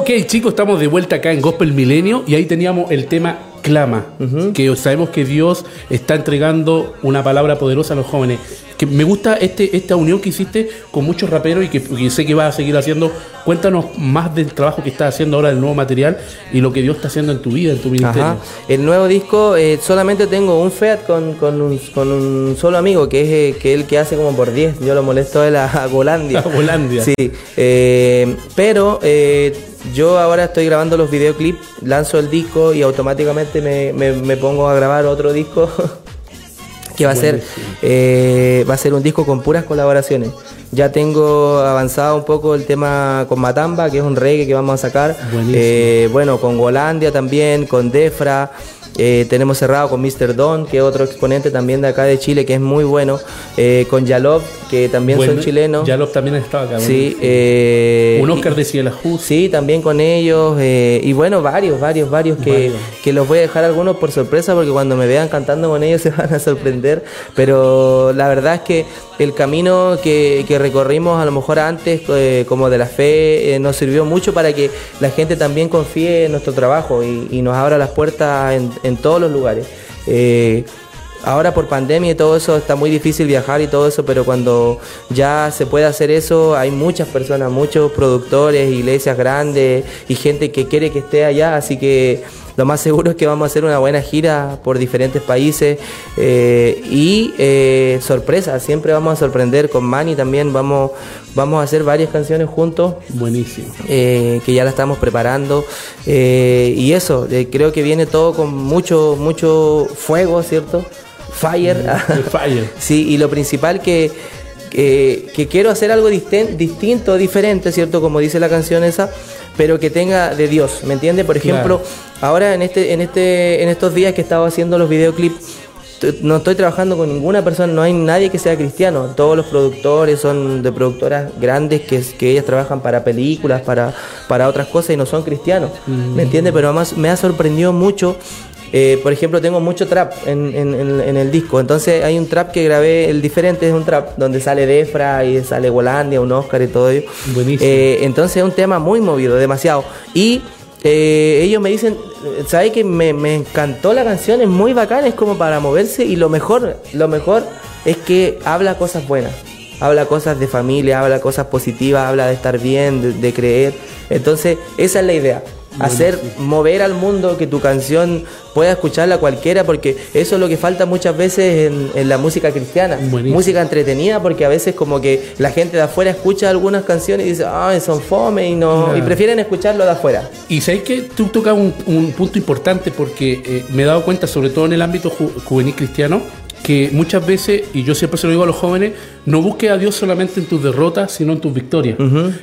Ok, chicos, estamos de vuelta acá en Gospel Milenio y ahí teníamos el tema Clama, que sabemos que Dios está entregando una palabra poderosa a los jóvenes. Que me gusta este, esta unión que hiciste con muchos raperos y que, que sé que vas a seguir haciendo. Cuéntanos más del trabajo que estás haciendo ahora, del nuevo material y lo que Dios está haciendo en tu vida, en tu ministerio. Ajá. El nuevo disco, eh, solamente tengo un Fiat con, con, un, con un solo amigo, que es eh, que él que hace como por 10. Yo lo molesto él a, a Golandia. A Golandia. Sí. eh, pero eh, yo ahora estoy grabando los videoclips, lanzo el disco y automáticamente me, me- me pongo a grabar otro disco. que va a ser eh, va a ser un disco con puras colaboraciones. Ya tengo avanzado un poco el tema con Matamba, que es un reggae que vamos a sacar. Eh, bueno, con Golandia también, con Defra. Eh, tenemos cerrado con Mr. Don, que es otro exponente también de acá de Chile, que es muy bueno. eh, con Yalov, que también Bueno, son chilenos. Ya los también estaba acá. Sí, eh, Un Oscar de Ciela Just. Sí, también con ellos. eh, y bueno, varios, varios, varios que, Varios. que los voy a dejar algunos por sorpresa porque cuando me vean cantando con ellos se van a sorprender. Pero la verdad es que el camino que, que recorrimos a lo mejor antes, eh, como de la fe, eh, nos sirvió mucho para que la gente también confíe en nuestro trabajo y, nos abra las puertas en, en todos los lugares. Eh, Ahora por pandemia y todo eso está muy difícil viajar y todo eso, pero cuando ya se puede hacer eso, hay muchas personas, muchos productores, iglesias grandes y gente que quiere que esté allá, así que lo más seguro es que vamos a hacer una buena gira por diferentes países eh, y eh, sorpresa, siempre vamos a sorprender con Manny también, vamos, vamos a hacer varias canciones juntos Buenísimo. eh, que ya la estamos preparando eh, y eso creo que viene todo con mucho mucho fuego cierto fire El Fire. sí y lo principal que que, quiero hacer algo distinto diferente cierto como dice la canción esa pero que tenga de Dios me entiende por ejemplo ahora en este en este en estos días que he estado haciendo los videoclips no estoy trabajando con ninguna persona, no hay nadie que sea cristiano. Todos los productores son de productoras grandes que, que ellas trabajan para películas, para, para otras cosas y no son cristianos. ¿Me entiendes? Pero además me ha sorprendido mucho. Eh, por ejemplo, tengo mucho trap en, en- en- en el disco. Entonces hay un trap que grabé, el diferente es un trap donde sale Defra y sale Golandia, un Oscar y todo ello. Buenísimo. Eh, entonces es un tema muy movido, demasiado. Y eh, ellos me dicen, ¿sabes que me, me encantó la canción? Es muy bacana, es como para moverse y lo mejor, lo mejor es que habla cosas buenas. Habla cosas de familia, habla cosas positivas, habla de estar bien, de, de creer. Entonces, esa es la idea. Hacer mover al mundo, que tu canción pueda escucharla cualquiera, porque eso es lo que falta muchas veces en, en la música cristiana. Buenísimo. Música entretenida, porque a veces como que la gente de afuera escucha algunas canciones y dice, ay, son fome y no, y prefieren escucharlo de afuera. Y sabéis que tú tocas un, un punto importante porque eh, me he dado cuenta, sobre todo en el ámbito ju- juvenil cristiano, que muchas veces, y yo siempre se lo digo a los jóvenes, no busques a Dios solamente en tus derrotas, sino en tus victorias.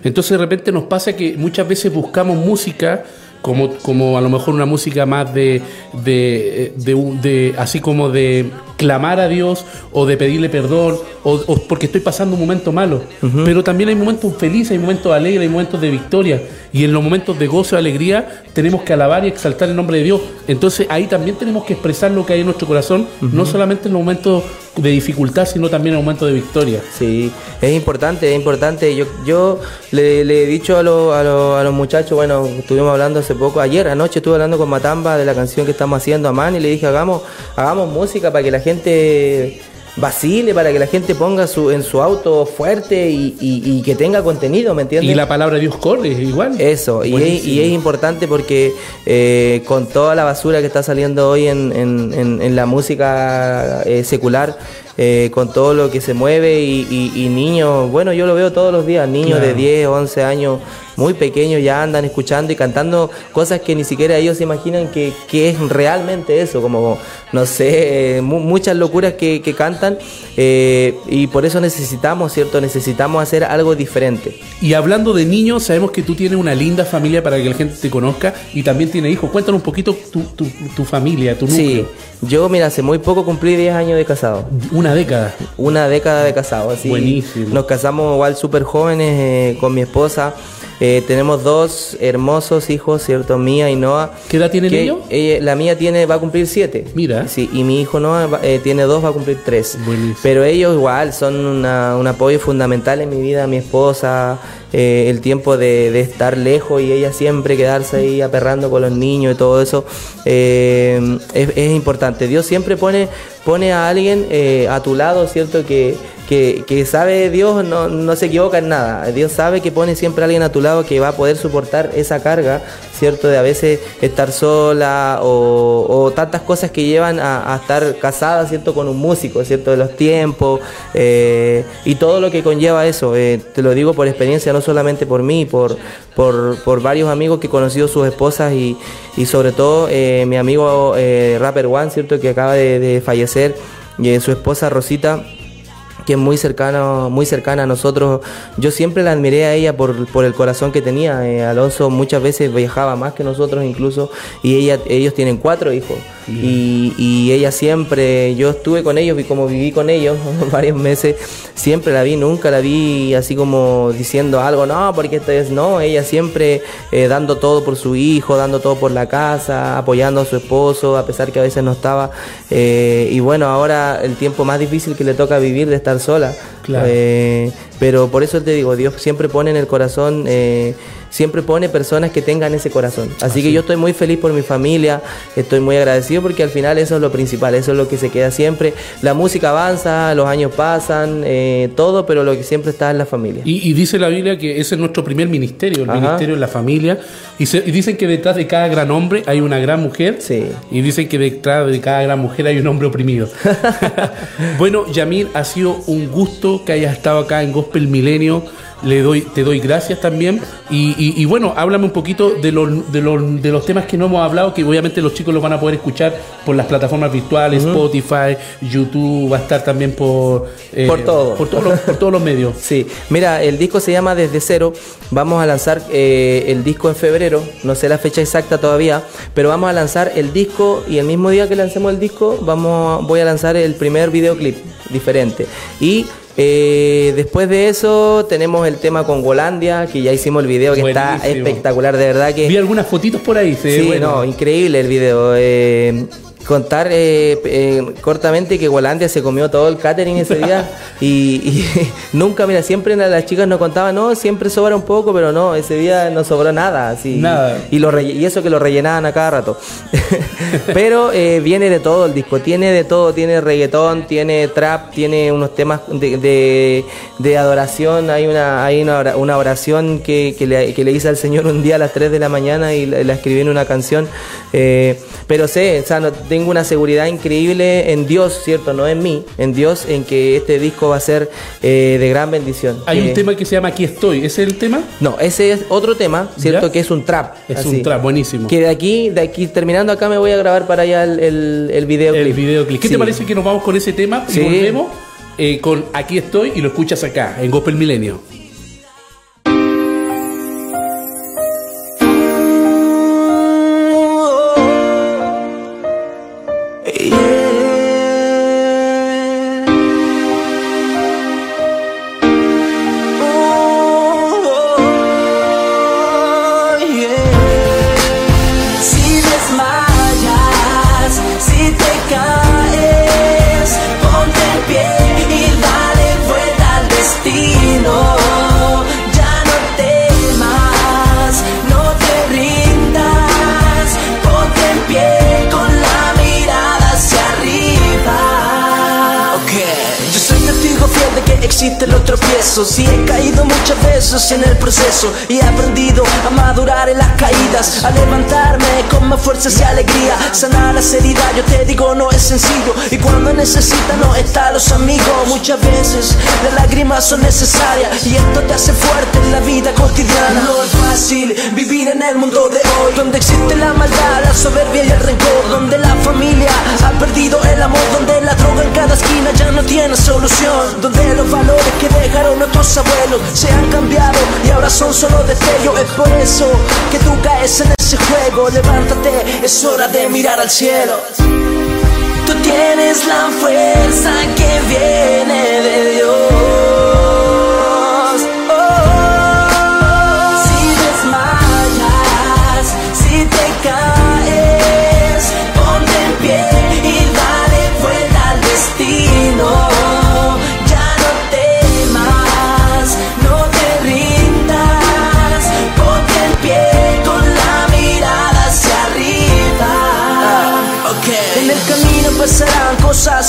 Entonces de repente nos pasa que muchas veces buscamos música como, como a lo mejor una música más de, de, de, de- así como de clamar a Dios o de pedirle perdón o, o porque estoy pasando un momento malo. Pero también hay momentos felices, hay momentos alegres, hay momentos de victoria. Y en los momentos de gozo y alegría tenemos que alabar y exaltar el nombre de Dios. Entonces ahí también tenemos que expresar lo que hay en nuestro corazón, no solamente en los momentos de dificultad, sino también en los momentos de victoria. Sí, es importante, es importante. Yo, yo le, le he dicho a, los- a, los- a los muchachos, bueno, estuvimos hablando hace poco, ayer anoche estuve hablando con Matamba de la canción que estamos haciendo a Man y le dije, hagamos, hagamos música para que la gente vacile, para que la gente ponga su, en su auto fuerte y, y- y que tenga contenido, ¿me entiendes? Y la palabra de Dios corre, igual. Eso, y es, y es importante porque eh, con toda la basura que está saliendo hoy en, en- en- en la música eh, secular, eh, con todo lo que se mueve y, y- y niños, bueno, yo lo veo todos los días, niños Claro. de 10, 11 años, muy pequeños ya andan escuchando y cantando cosas que ni siquiera ellos se imaginan que, que es realmente eso, como, no sé, mu- muchas locuras que, que cantan eh, y por eso necesitamos, ¿cierto? Necesitamos hacer algo diferente. Y hablando de niños, sabemos que tú tienes una linda familia para que la gente te conozca y también tienes hijos. Cuéntanos un poquito tu, tu- tu familia, tu Sí, núcleo. yo mira, hace muy poco cumplí 10 años de casado. Una década. Una década de casado, así. Buenísimo. Nos casamos igual súper jóvenes eh, con mi esposa. Eh, tenemos dos hermosos hijos, ¿cierto? Mía y Noah. ¿Qué edad tienen Que, ellos? eh, la mía tiene, va a cumplir siete. Mira. Sí, y mi hijo Noah va- eh, tiene dos, va a cumplir tres. Buenísimo. Pero ellos igual son una- un apoyo fundamental en mi vida, mi esposa, eh, el tiempo de, estar lejos y ella siempre quedarse ahí aperrando con los niños y todo eso eh, es, es importante. Dios siempre pone, pone a alguien eh, a tu lado, ¿cierto? Que, que, que sabe Dios, no, no se equivoca en nada. Dios sabe que pone siempre a alguien a tu lado que va a poder soportar esa carga, ¿cierto? De a veces estar sola o, tantas cosas que llevan a, estar casada, ¿cierto? Con un músico, ¿cierto? De los tiempos eh, y todo lo que conlleva eso. Eh, te lo digo por experiencia, no solamente por mí, por, por, varios amigos que he conocido sus esposas y, y sobre todo eh, mi amigo Rapper One, ¿cierto? Que acaba de, de fallecer y su esposa Rosita que es muy cercano, muy cercana a nosotros. Yo siempre la admiré a ella por, por el corazón que tenía. Eh, Alonso muchas veces viajaba más que nosotros incluso y ella, ellos tienen cuatro hijos. Y, y ella siempre, yo estuve con ellos y como viví con ellos varios meses, siempre la vi, nunca la vi así como diciendo algo, no, porque esto es, no, ella siempre eh, dando todo por su hijo, dando todo por la casa, apoyando a su esposo, a pesar que a veces no estaba. Eh, y bueno, ahora el tiempo más difícil que le toca vivir de estar sola. Claro. Eh, pero por eso te digo, Dios siempre pone en el corazón, eh, siempre pone personas que tengan ese corazón. Así, que yo estoy muy feliz por mi familia, estoy muy agradecido porque al final eso es lo principal, eso es lo que se queda siempre. La música avanza, los años pasan, eh, todo, pero lo que siempre está es la familia. Y, y dice la Biblia que ese es nuestro primer ministerio, el Ajá. ministerio de la familia. Y, se- y dicen que detrás de cada gran hombre hay una gran mujer. Sí. Y dicen que detrás de cada gran mujer hay un hombre oprimido. bueno, Yamil, ha sido un gusto que hayas estado acá en Gospel Milenio. Le doy, te doy gracias también. Y, y- y bueno, háblame un poquito de los, de, los, de los temas que no hemos hablado, que obviamente los chicos los van a poder escuchar por las plataformas virtuales, Spotify, YouTube, va a estar también por... eh, Por todo. Por todos los, por todos los medios. Sí, mira, el disco se llama Desde Cero. Vamos a lanzar eh, el disco en febrero, no sé la fecha exacta todavía, pero vamos a lanzar el disco y el mismo día que lancemos el disco, vamos, voy a lanzar el primer videoclip diferente. Y eh, después de eso tenemos el tema con Golandia, que ya hicimos el video, que está espectacular, de verdad que... Vi algunas fotitos por ahí. Se ve Sí, bueno. no, increíble el video. Eh, contar eh, eh, cortamente que Golandia se comió todo el catering ese día y, y nunca, mira, siempre la- las chicas nos contaban, no, siempre sobra un poco, pero no, ese día no sobró nada. Así, Nada. Y, lo y eso que lo rellenaban a cada rato. pero eh, viene de todo el disco, tiene de todo, tiene reggaetón, tiene trap, tiene unos temas de, de- de adoración, hay una, hay una oración que, que le, que le hice al Señor un día a las 3 de la mañana y la, la escribí en una canción. Eh, pero sé, o sea, no- tengo una seguridad increíble en Dios, ¿cierto? No en mí, en Dios, en que este disco va a ser eh, de gran bendición. Hay un tema que se llama Aquí estoy. ¿Ese es el tema? No, ese es otro tema, ¿cierto? ¿Ya? Que es un trap. Es un trap, buenísimo. Que de aquí, de aquí, terminando acá, me voy a grabar para allá el, el, el videoclip. El videoclip. ¿Qué Sí. te parece que nos vamos con ese tema y Sí. volvemos eh, con Aquí estoy y lo escuchas acá, en Gospel Milenio? Y en el proceso y he aprendido a madurar en las caídas, a levantarme con más fuerzas y alegría, sanar las heridas, yo te digo no es sencillo y cuando necesitas no están los amigos, muchas veces las lágrimas son necesarias y esto te hace fuerte en la vida cotidiana. No es fácil vivir en el mundo de hoy, donde existe la maldad, la soberbia y el rencor, donde la familia ha perdido el amor, donde la droga en cada esquina ya no tiene solución, donde los valores que dejaron nuestros abuelos se han cambiado y ahora son solo destellos. Es por eso que tú caes en ese juego. Levántate, es hora de mirar al cielo. Tú tienes la fuerza que viene de Dios.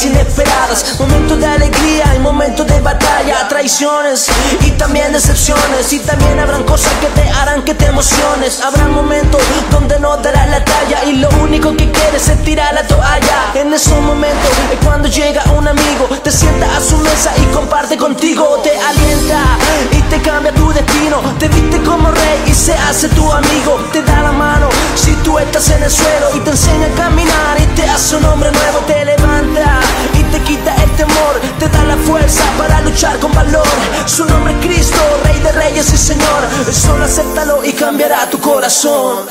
Inesperadas, momentos de alegría y momentos de batalla, traiciones y también decepciones. Y también habrán cosas que te harán que te emociones. Habrá momentos donde no darás la talla y lo único que quieres es tirar la toalla. En esos momentos es cuando llega un amigo, te sienta a su mesa y comparte contigo, te alienta y te cambia tu destino. Te viste como rey y se hace tu amigo, te da la mano si tú estás en el suelo y te enseña a caminar y te hace un hombre nuevo, te levanta y te quita el temor, te da la fuerza para luchar con valor. Su nombre es Cristo, Rey de Reyes y Señor. Solo acéptalo y cambiará tu corazón.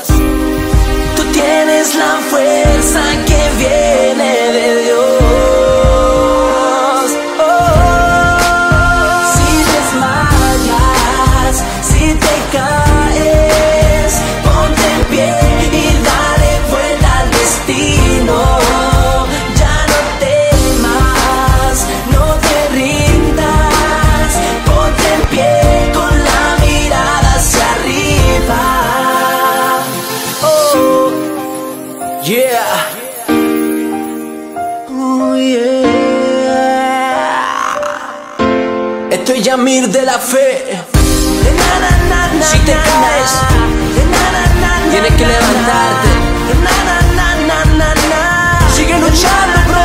Tú tienes la fuerza que viene de Dios. De la fe. Si te caes, tienes que levantarte. Sigue luchando, bro.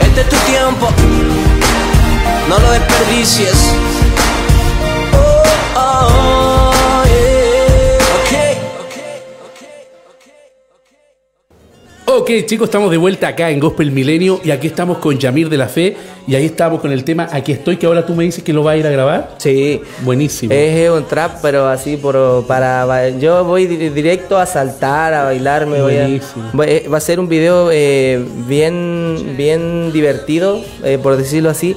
Este es tu tiempo. No lo desperdicies. Ok. Chicos, estamos de vuelta acá en Gospel Milenio y aquí estamos con Yamir de la Fe y ahí estamos con el tema Aquí estoy, que ahora tú me dices que lo vas a ir a grabar. Sí. Buenísimo. Es un trap, pero así por para yo voy di- directo a saltar, a bailar, me voy a, eh, va a ser un video eh, bien bien divertido, eh, por decirlo así.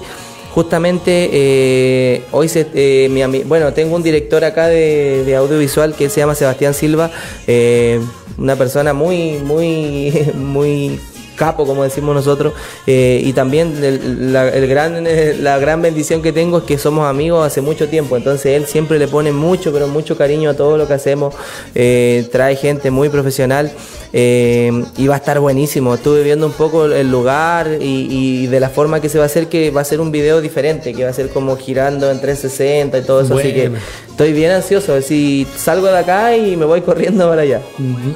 Justamente eh, hoy se, eh, mi bueno tengo un director acá de, audiovisual que se llama Sebastián Silva, eh, una persona muy muy muy capo, como decimos nosotros, eh, y también la, gran, la gran bendición que tengo es que somos amigos hace mucho tiempo, entonces él siempre le pone mucho, pero mucho cariño a todo lo que hacemos, eh, trae gente muy profesional eh, y va a estar buenísimo. Estuve viendo un poco el lugar y, y de la forma que se va a hacer, que va a ser un video diferente, que va a ser como girando en 360 y todo eso, así que estoy bien ansioso, si salgo de acá y me voy corriendo para allá.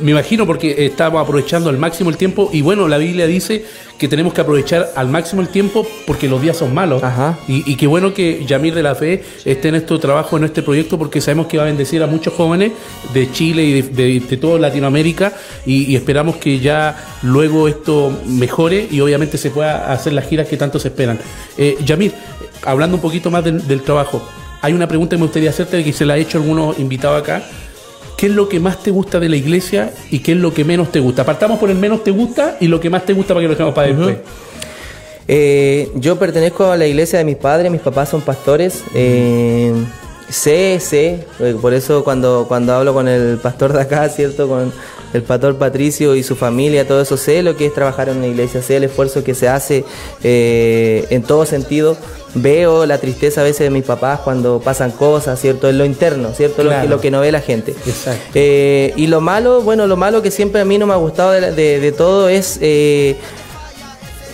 Me imagino porque estamos aprovechando al máximo el tiempo y bueno, la Biblia dice que tenemos que aprovechar al máximo el tiempo porque los días son malos. Ajá. Y, y qué bueno que Yamir de la Fe esté en este trabajo, en este proyecto, porque sabemos que va a bendecir a muchos jóvenes de Chile y de, de, de toda Latinoamérica y, y esperamos que ya luego esto mejore y obviamente se pueda hacer las giras que tanto se esperan. Eh, Yamir, hablando un poquito más del, del trabajo, hay una pregunta que me gustaría hacerte que se la ha hecho algunos invitados acá. ¿Qué es lo que más te gusta de la iglesia y qué es lo que menos te gusta? Partamos por el menos te gusta y lo que más te gusta para que lo dejemos para después. Eh, yo pertenezco a la iglesia de mis padres, mis papás son pastores. eh, sé, sé, eh, por eso cuando, cuando hablo con el pastor de acá, ¿cierto? Con el pastor Patricio y su familia, todo eso, sé lo que es trabajar en una iglesia, sé el esfuerzo que se hace eh, en todo sentido. Veo la tristeza a veces de mis papás cuando pasan cosas, ¿cierto? En lo interno, ¿cierto? Lo que- Claro. Lo, que no ve la gente. Exacto. Eh, y lo malo, bueno, lo malo que siempre a mí no me ha gustado de, la- de- de todo es... eh,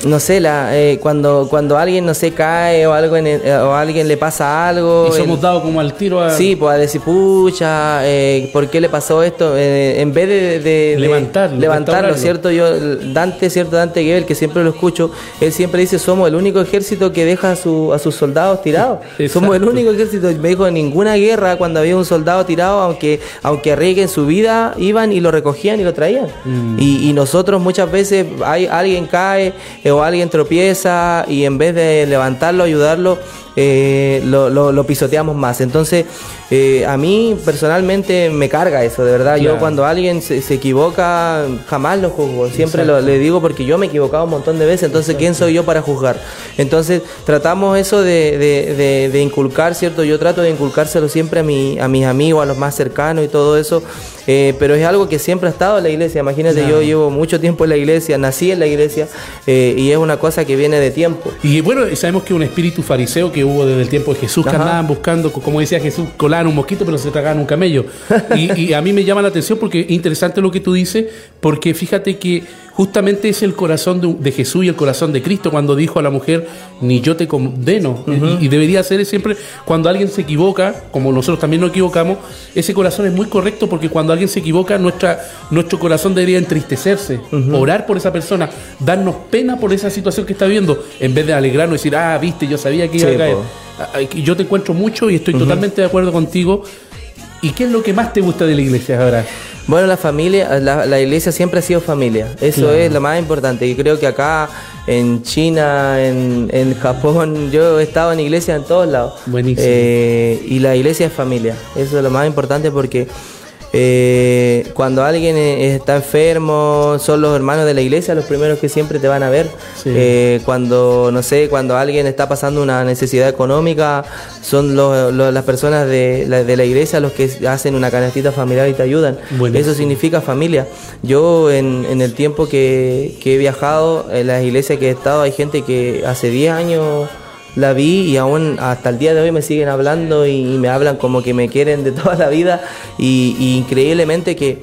no sé, la, eh, cuando, cuando alguien, no sé, cae o algo en el- eh, o a alguien le pasa algo. Y somos el- dados como al tiro a Sí, pues a decir, pucha, eh, ¿por qué le pasó esto? Eh, en vez de, de- de- Levantarlo, levantarlo, restaurarlo. ¿cierto? Yo, Dante, ¿cierto? Dante Gebel, que siempre lo escucho, él siempre dice, somos el único ejército que deja a, su- a sus soldados tirados. Somos el único ejército. Me dijo, en ninguna guerra, cuando había un soldado tirado, aunque, aunque arriesguen su vida, iban y lo recogían y lo traían. Mm. Y, y nosotros muchas veces, hay, alguien cae eh, o alguien tropieza y en vez de levantarlo, ayudarlo, eh, lo, lo- lo pisoteamos más. Entonces, eh, a mí personalmente me carga eso, de verdad. Yo cuando alguien se, se equivoca, jamás lo juzgo. Siempre lo, le digo porque yo me he equivocado un montón de veces. Entonces, ¿quién soy yo para juzgar? Entonces, tratamos eso de, de- de- de inculcar, ¿cierto? Yo trato de inculcárselo siempre a, mi, a mis amigos, a los más cercanos y todo eso. eh, pero es algo que siempre ha estado en la iglesia. Imagínate, yo llevo mucho tiempo en la iglesia, nací en la iglesia eh, y es una cosa que viene de tiempo. Y bueno, sabemos que un espíritu fariseo que hubo desde el tiempo de Jesús, que andaban buscando, co- como decía Jesús, colaban un mosquito, pero se tragaban un camello. Y, y a mí me llama la atención porque es interesante lo que tú dices, porque fíjate que justamente es el corazón de, de Jesús y el corazón de Cristo cuando dijo a la mujer, ni yo te condeno. y, y debería ser siempre, cuando alguien se equivoca, como nosotros también nos equivocamos, ese corazón es muy correcto porque cuando alguien se equivoca, nuestra, nuestro corazón debería entristecerse, orar por esa persona, darnos pena por esa situación que está viviendo, en vez de alegrarnos y decir, ah, viste, yo sabía que iba Sí, a caer. po. Yo te encuentro mucho y estoy totalmente de acuerdo contigo. ¿Y qué es lo que más te gusta de la iglesia ahora? Bueno, la familia, la, la iglesia siempre ha sido familia. Eso Claro. es lo más importante. Y creo que acá, en China, en, en Japón, yo he estado en iglesia en todos lados. Buenísimo. Eh, y la iglesia es familia. Eso es lo más importante porque eh, cuando alguien eh, está enfermo, son los hermanos de la iglesia los primeros que siempre te van a ver. Sí. Eh, cuando, no sé, cuando alguien está pasando una necesidad económica, son los- los- las personas de la, de la iglesia los que hacen una canastita familiar y te ayudan. Eso significa familia. Yo en, en el tiempo que, que he viajado, en las iglesias que he estado, hay gente que hace 10 años la vi y aún hasta el día de hoy me siguen hablando y, me hablan como que me quieren de toda la vida. Y increíblemente que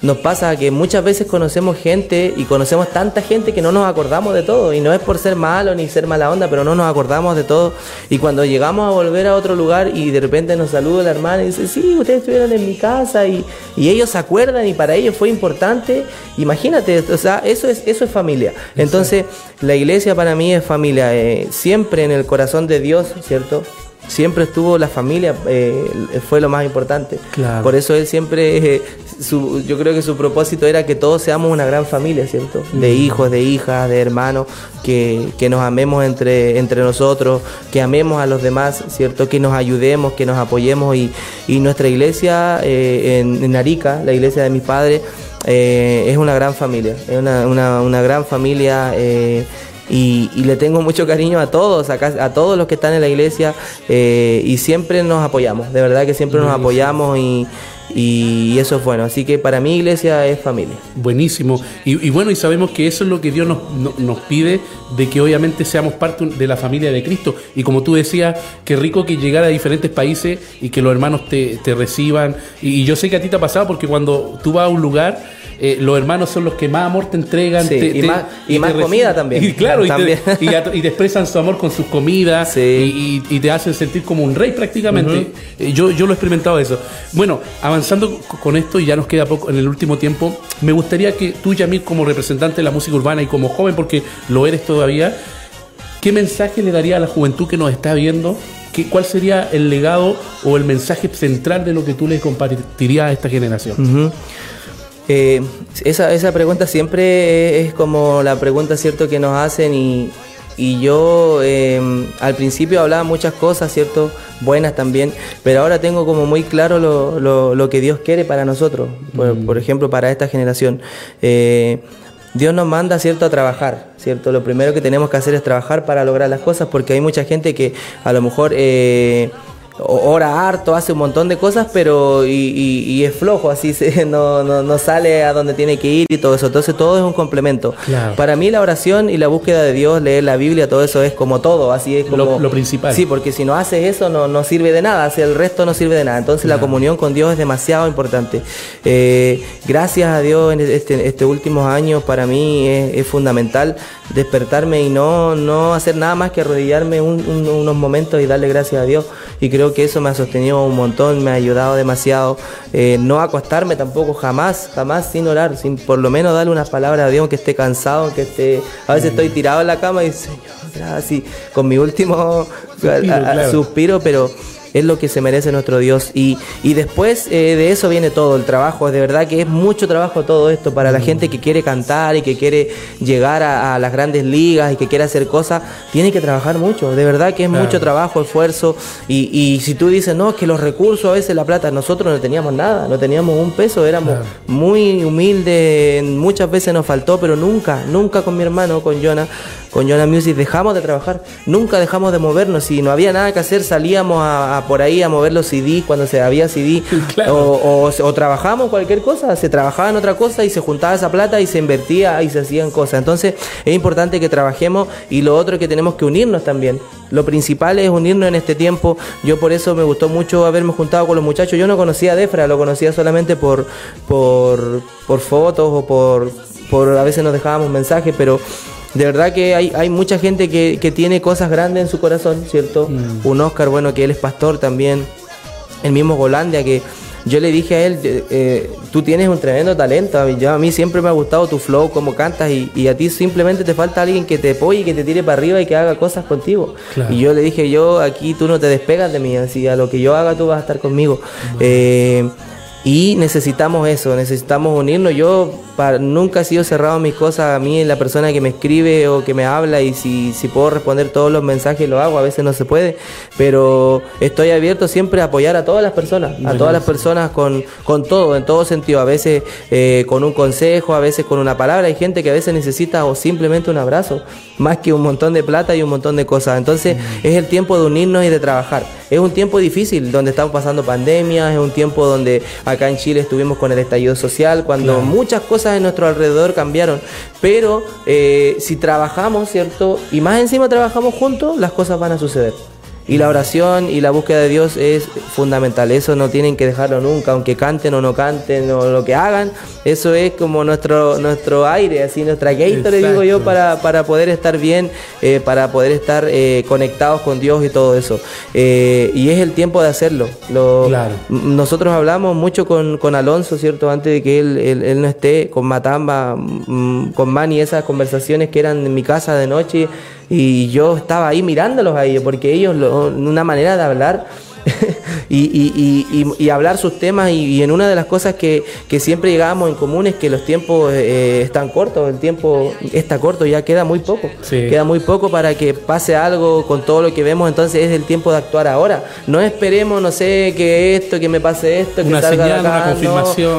nos pasa que muchas veces conocemos gente y conocemos tanta gente que no nos acordamos de todo. Y no es por ser malo ni ser mala onda pero no nos acordamos de todo. Y cuando llegamos a volver a otro lugar y de repente nos saluda la hermana y dice sí ustedes estuvieron en mi casa y, y ellos se acuerdan y para ellos fue importante. Imagínate o sea eso es eso es familia. Entonces la iglesia para mí es familia eh, siempre en el corazón de Dios cierto siempre estuvo la familia eh, fue lo más importante. Claro. por eso él siempre eh, su- yo creo que su propósito era que todos seamos una gran familia cierto de hijos de hijas de hermanos que, que nos amemos entre entre nosotros que amemos a los demás cierto que nos ayudemos que nos apoyemos. Y, y nuestra iglesia eh, en, en Arica la iglesia de mis padres eh, es una gran familia es una, una, una gran familia eh, y, y le tengo mucho cariño a todos, a, a todos los que están en la iglesia eh, y siempre nos apoyamos, de verdad que siempre nos apoyamos y, y eso es bueno. Así que para mí iglesia es familia. Buenísimo. Y, y bueno, y sabemos que eso es lo que Dios nos, no- nos pide, de que obviamente seamos parte de la familia de Cristo. Y como tú decías, qué rico que llegar a diferentes países y que los hermanos te, te reciban. Y, y yo sé que a ti te ha pasado porque cuando tú vas a un lugar, eh, los hermanos son los que más amor te entregan. Sí, te- y te- más- y más comida también. Y claro, y te- También. y, te expresan su amor con sus comidas Sí. y, te hacen sentir como un rey prácticamente. Eh, yo, yo lo he experimentado eso. Bueno, avanzando con esto y ya nos queda poco en el último tiempo, me gustaría que tú, Yamil, como representante de la música urbana y como joven, porque lo eres todavía, ¿qué mensaje le daría a la juventud que nos está viendo? ¿Qué, ¿Cuál sería el legado o el mensaje central de lo que tú le compartirías a esta generación? Eh, esa, esa pregunta siempre es como la pregunta cierto que nos hacen y, y yo eh, al principio hablaba muchas cosas, cierto, buenas también, pero ahora tengo como muy claro lo, lo- lo que Dios quiere para nosotros, por, por ejemplo para esta generación. Eh, Dios nos manda, ¿cierto?, a trabajar, ¿cierto? Lo primero que tenemos que hacer es trabajar para lograr las cosas porque hay mucha gente que a lo mejor... eh, ora harto, hace un montón de cosas, pero y, es flojo, así se, no, no, sale a donde tiene que ir y todo eso. Entonces todo es un complemento. Para mí la oración y la búsqueda de Dios, leer la Biblia, todo eso es como todo, así es como... Lo, principal. Sí, porque si no haces eso no, no sirve de nada, el resto no sirve de nada. Entonces la comunión con Dios es demasiado importante. Eh, gracias a Dios en este, este últimos años para mí es, fundamental despertarme y no, no hacer nada más que arrodillarme unos momentos y darle gracias a Dios. Y creo que eso me ha sostenido un montón, me ha ayudado demasiado. Eh, no acostarme tampoco, jamás, jamás sin orar, sin por lo menos darle unas palabras a Dios, que esté cansado, que esté... A veces estoy tirado en la cama y, Señor, así, con mi último suspiro pero es lo que se merece nuestro Dios. Y, y después eh, de eso viene todo, el trabajo. De verdad que es mucho trabajo todo esto para la mm. gente que quiere cantar y que quiere llegar a, las grandes ligas y que quiere hacer cosas. Tiene que trabajar mucho. De verdad que es mucho trabajo, esfuerzo. Y, y, si tú dices, no, que los recursos, a veces la plata, nosotros no teníamos nada, no teníamos un peso, éramos muy humildes, muchas veces nos faltó, pero nunca, nunca con mi hermano, con Jonah, con Jonah Music dejamos de trabajar, nunca dejamos de movernos. Si no había nada que hacer, salíamos a, por ahí a mover los CD cuando se había CD. O, o, trabajamos cualquier cosa, se trabajaba en otra cosa y se juntaba esa plata y se invertía y se hacían cosas. Entonces es importante que trabajemos y lo otro es que tenemos que unirnos también. Lo principal es unirnos en este tiempo. Yo por eso me gustó mucho haberme juntado con los muchachos. Yo no conocía a Defra, lo conocía solamente por, por, por fotos o por, por a veces nos dejábamos mensajes, pero de verdad que hay, hay mucha gente que, que, tiene cosas grandes en su corazón, ¿cierto? Mm. Un Oscar, bueno, que él es pastor también. El mismo Golandia, que yo le dije a él, eh, tú tienes un tremendo talento. Yo, a mí siempre me ha gustado tu flow, cómo cantas, y, a ti simplemente te falta alguien que te apoye, que te tire para arriba y que haga cosas contigo. Y yo le dije, yo aquí tú no te despegas de mí, así a lo que yo haga tú vas a estar conmigo. Eh, y necesitamos eso, necesitamos unirnos. Yo nunca he sido cerrado mis cosas a mí, la persona que me escribe o que me habla y si, si puedo responder todos los mensajes lo hago, a veces no se puede, pero estoy abierto siempre a apoyar a todas las personas, a todas las personas con, con todo, en todo sentido, a veces eh, con un consejo, a veces con una palabra, hay gente que a veces necesita o simplemente un abrazo, más que un montón de plata y un montón de cosas, entonces es el tiempo de unirnos y de trabajar. Es un tiempo difícil, donde estamos pasando pandemia, es un tiempo donde acá en Chile estuvimos con el estallido social, cuando muchas cosas en nuestro alrededor cambiaron. Pero eh, si trabajamos, ¿cierto? Y más encima trabajamos juntos, las cosas van a suceder. Y la oración y la búsqueda de Dios es fundamental. Eso no tienen que dejarlo nunca, aunque canten o no canten o lo que hagan. Eso es como nuestro nuestro aire, así nuestra le digo yo, para, para poder estar bien, eh, para poder estar eh, conectados con Dios y todo eso. Eh, y es el tiempo de hacerlo. Nosotros hablamos mucho con, con, Alonso, ¿cierto? Antes de que él, él, no esté, con Matamba, con Manny, esas conversaciones que eran en mi casa de noche y yo estaba ahí mirándolos a ellos, porque ellos, una manera de hablar y, y, y, hablar sus temas, y, en una de las cosas que, que siempre llegábamos en común es que los tiempos eh, están cortos, el tiempo está corto, ya queda muy poco, queda muy poco para que pase algo con todo lo que vemos, entonces es el tiempo de actuar ahora. No esperemos, no sé, que esto, que me pase esto, que salga de acá,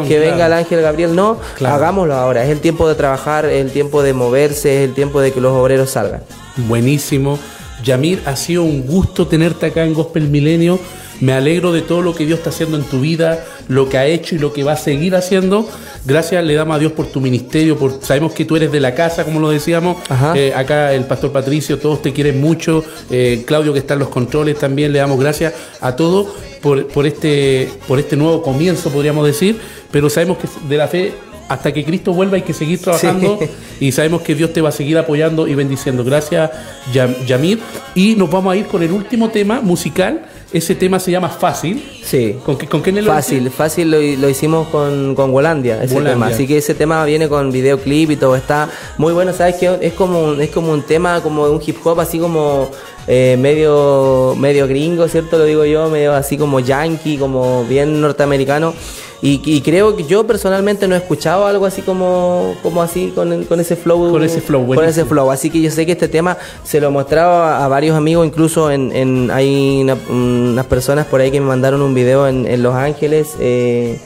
que venga el ángel Gabriel, no, hagámoslo ahora, es el tiempo de trabajar, es el tiempo de moverse, es el tiempo de que los obreros salgan. Buenísimo. Yamir, ha sido un gusto tenerte acá en Gospel Milenio. Me alegro de todo lo que Dios está haciendo en tu vida, lo que ha hecho y lo que va a seguir haciendo. Gracias le damos a Dios por tu ministerio, por sabemos que tú eres de la casa, como lo decíamos. Eh, acá el pastor Patricio, todos te quieren mucho. Eh, Claudio que está en los controles también, le damos gracias a todos por, por, este, por este nuevo comienzo, podríamos decir. Pero sabemos que de la fe hasta que Cristo vuelva hay que seguir trabajando y sabemos que Dios te va a seguir apoyando y bendiciendo. Gracias, Yamir. Y nos vamos a ir con el último tema musical. Ese tema se llama Fácil. Sí. ¿Con, con quién lo Fácil, fácil lo, hicimos con, con Golandia, ese tema. Así que ese tema viene con videoclip y todo. Está muy bueno, ¿sabes qué? Es como, es como un tema, como un hip hop, así como eh, medio, medio gringo, ¿cierto? Lo digo yo, medio así como yankee, como bien norteamericano. Y, creo que yo personalmente no he escuchado algo así como, como así con, con ese flow. Con ese flow, Con ese flow. Así que yo sé que este tema se lo mostraba a, varios amigos, incluso en, en hay unas personas por ahí que me mandaron un video en, en Los Ángeles. Eh,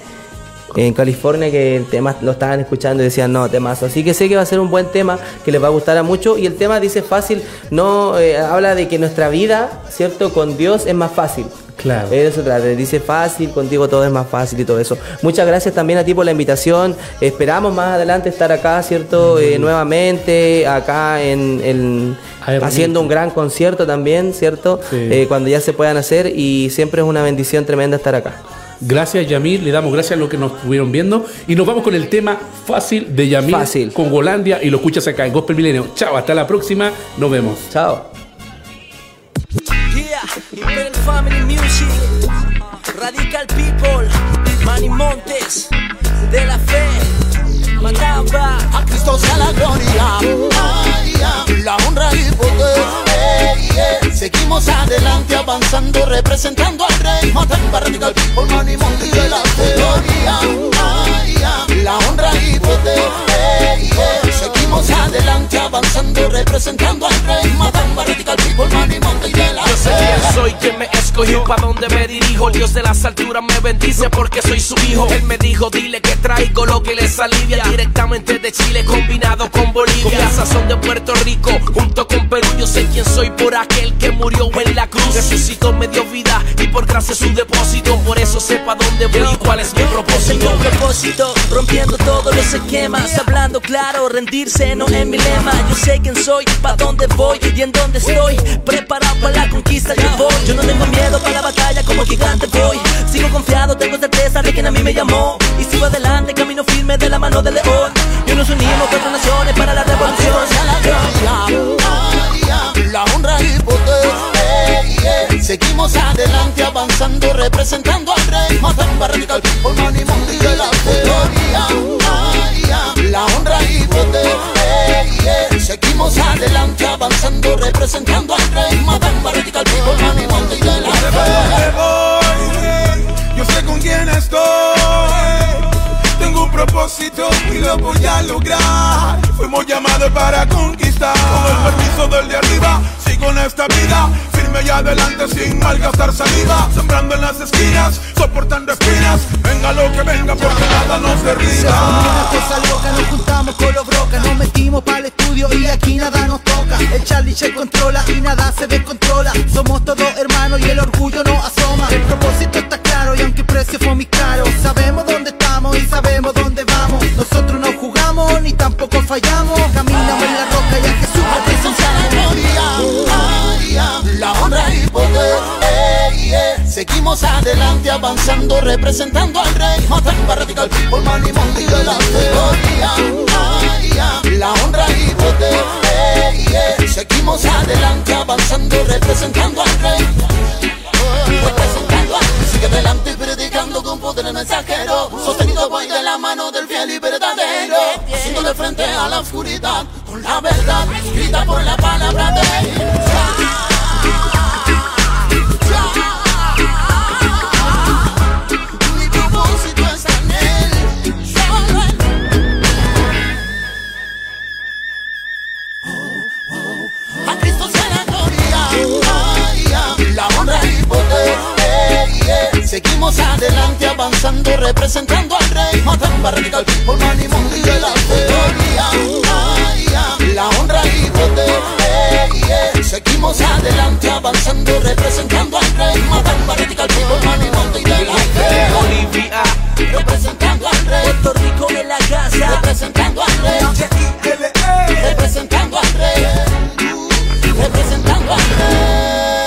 en California que el tema lo estaban escuchando y decían, no, temazo. Así que sé que va a ser un buen tema que les va a gustar a mucho. Y el tema dice fácil, no eh, habla de que nuestra vida, ¿cierto? Con Dios es más fácil. Claro. Eso trata, dice fácil, contigo todo es más fácil y todo eso. Muchas gracias también a ti por la invitación. Esperamos más adelante estar acá, ¿cierto? Eh, nuevamente, acá en, haciendo un gran concierto también, ¿cierto? Sí. Eh, cuando ya se puedan hacer y siempre es una bendición tremenda estar acá. Gracias Yamil, le damos gracias a los que nos estuvieron viendo y nos vamos con el tema fácil de Yamil Fácil. con Golandia y lo escuchas acá en Gospel Milenio. Chao, hasta la próxima, nos vemos. Chao. Yeah, Imperial Family Music, Radical People, Manny Montes, De La Fe, Matamba. A Cristo sea la gloria, ay, ay, la honra y poder. Ey. Seguimos adelante avanzando, representando al rey. Matamba radical, por Manny Monti de la ay, la honra y poder. ey, Seguimos adelante avanzando, representando al rey. Matamba radical, por Manny Monti de la Yo sé quién soy, quién me escogió, pa' dónde me dirijo. El Dios de las alturas me bendice porque soy su hijo. Él me dijo, dile que traigo lo que les alivia. Directamente de Chile, combinado con Bolivia. Con la sazón de Puerto Rico, junto con Perú. Yo sé quién soy por aquel que murió en la cruz. Resucitó, me dio vida y por gracia su depósito. Por eso sepa dónde voy y cuál es mi propósito. Un propósito, rompiendo todos los esquemas, hablando claro, rendirse no es mi lema. Yo sé quién soy, pa' dónde voy y en dónde estoy. Preparado para la conquista, yo voy. Yo no tengo miedo para la batalla, como gigante voy. Sigo confiado, tengo certeza de quien a mí me llamó. Y sigo adelante, camino firme de la mano del león. Y nos unimos cuatro naciones para la revolución. la honra y poder. Seguimos adelante avanzando, representando al rey. Matamba radical, por Monti de la ay, la honra y poder. Seguimos adelante avanzando, representando al rey. Matamba radical, por Manny Monti de la dónde voy, yo sé con quién estoy. Tengo un propósito y lo voy a lograr. Fuimos llamados para conquistar. Con el permiso del de arriba, sigo en esta vida. Firme y adelante sin malgastar saliva. Sembrando en las esquinas, soportando espinas. Venga lo que venga, porque nada nos Se derriba. loca, nos juntamos con los brocas, nos metimos para y aquí nada nos toca. El Charlie se controla y nada se descontrola. Somos todos hermanos y el orgullo no asoma. El propósito está claro y aunque el precio fue muy caro, sabemos dónde estamos y sabemos dónde vamos. Nosotros no jugamos ni tampoco fallamos. Caminamos en la roca y a Jesús sea la honra y poder. Seguimos adelante avanzando, representando al rey. Matamba radical, por Monti de la ay, la honra y ey. Seguimos adelante avanzando, representando al rey. Representando al Sigue adelante y predicando con poder el mensajero. Sostenido voy de la mano del fiel y verdadero. Haciéndole frente a la oscuridad con la verdad escrita por la palabra de Mi Seguimos adelante, avanzando, representando al rey. Matamba radical, con ánimo y delante. La honra y poder. Seguimos adelante, avanzando, representando al rey. Matamba radical, con ánimo y delante. Bolivia, representando al rey. Puerto Rico de la casa, representando al rey. Representando al rey. Representando al rey.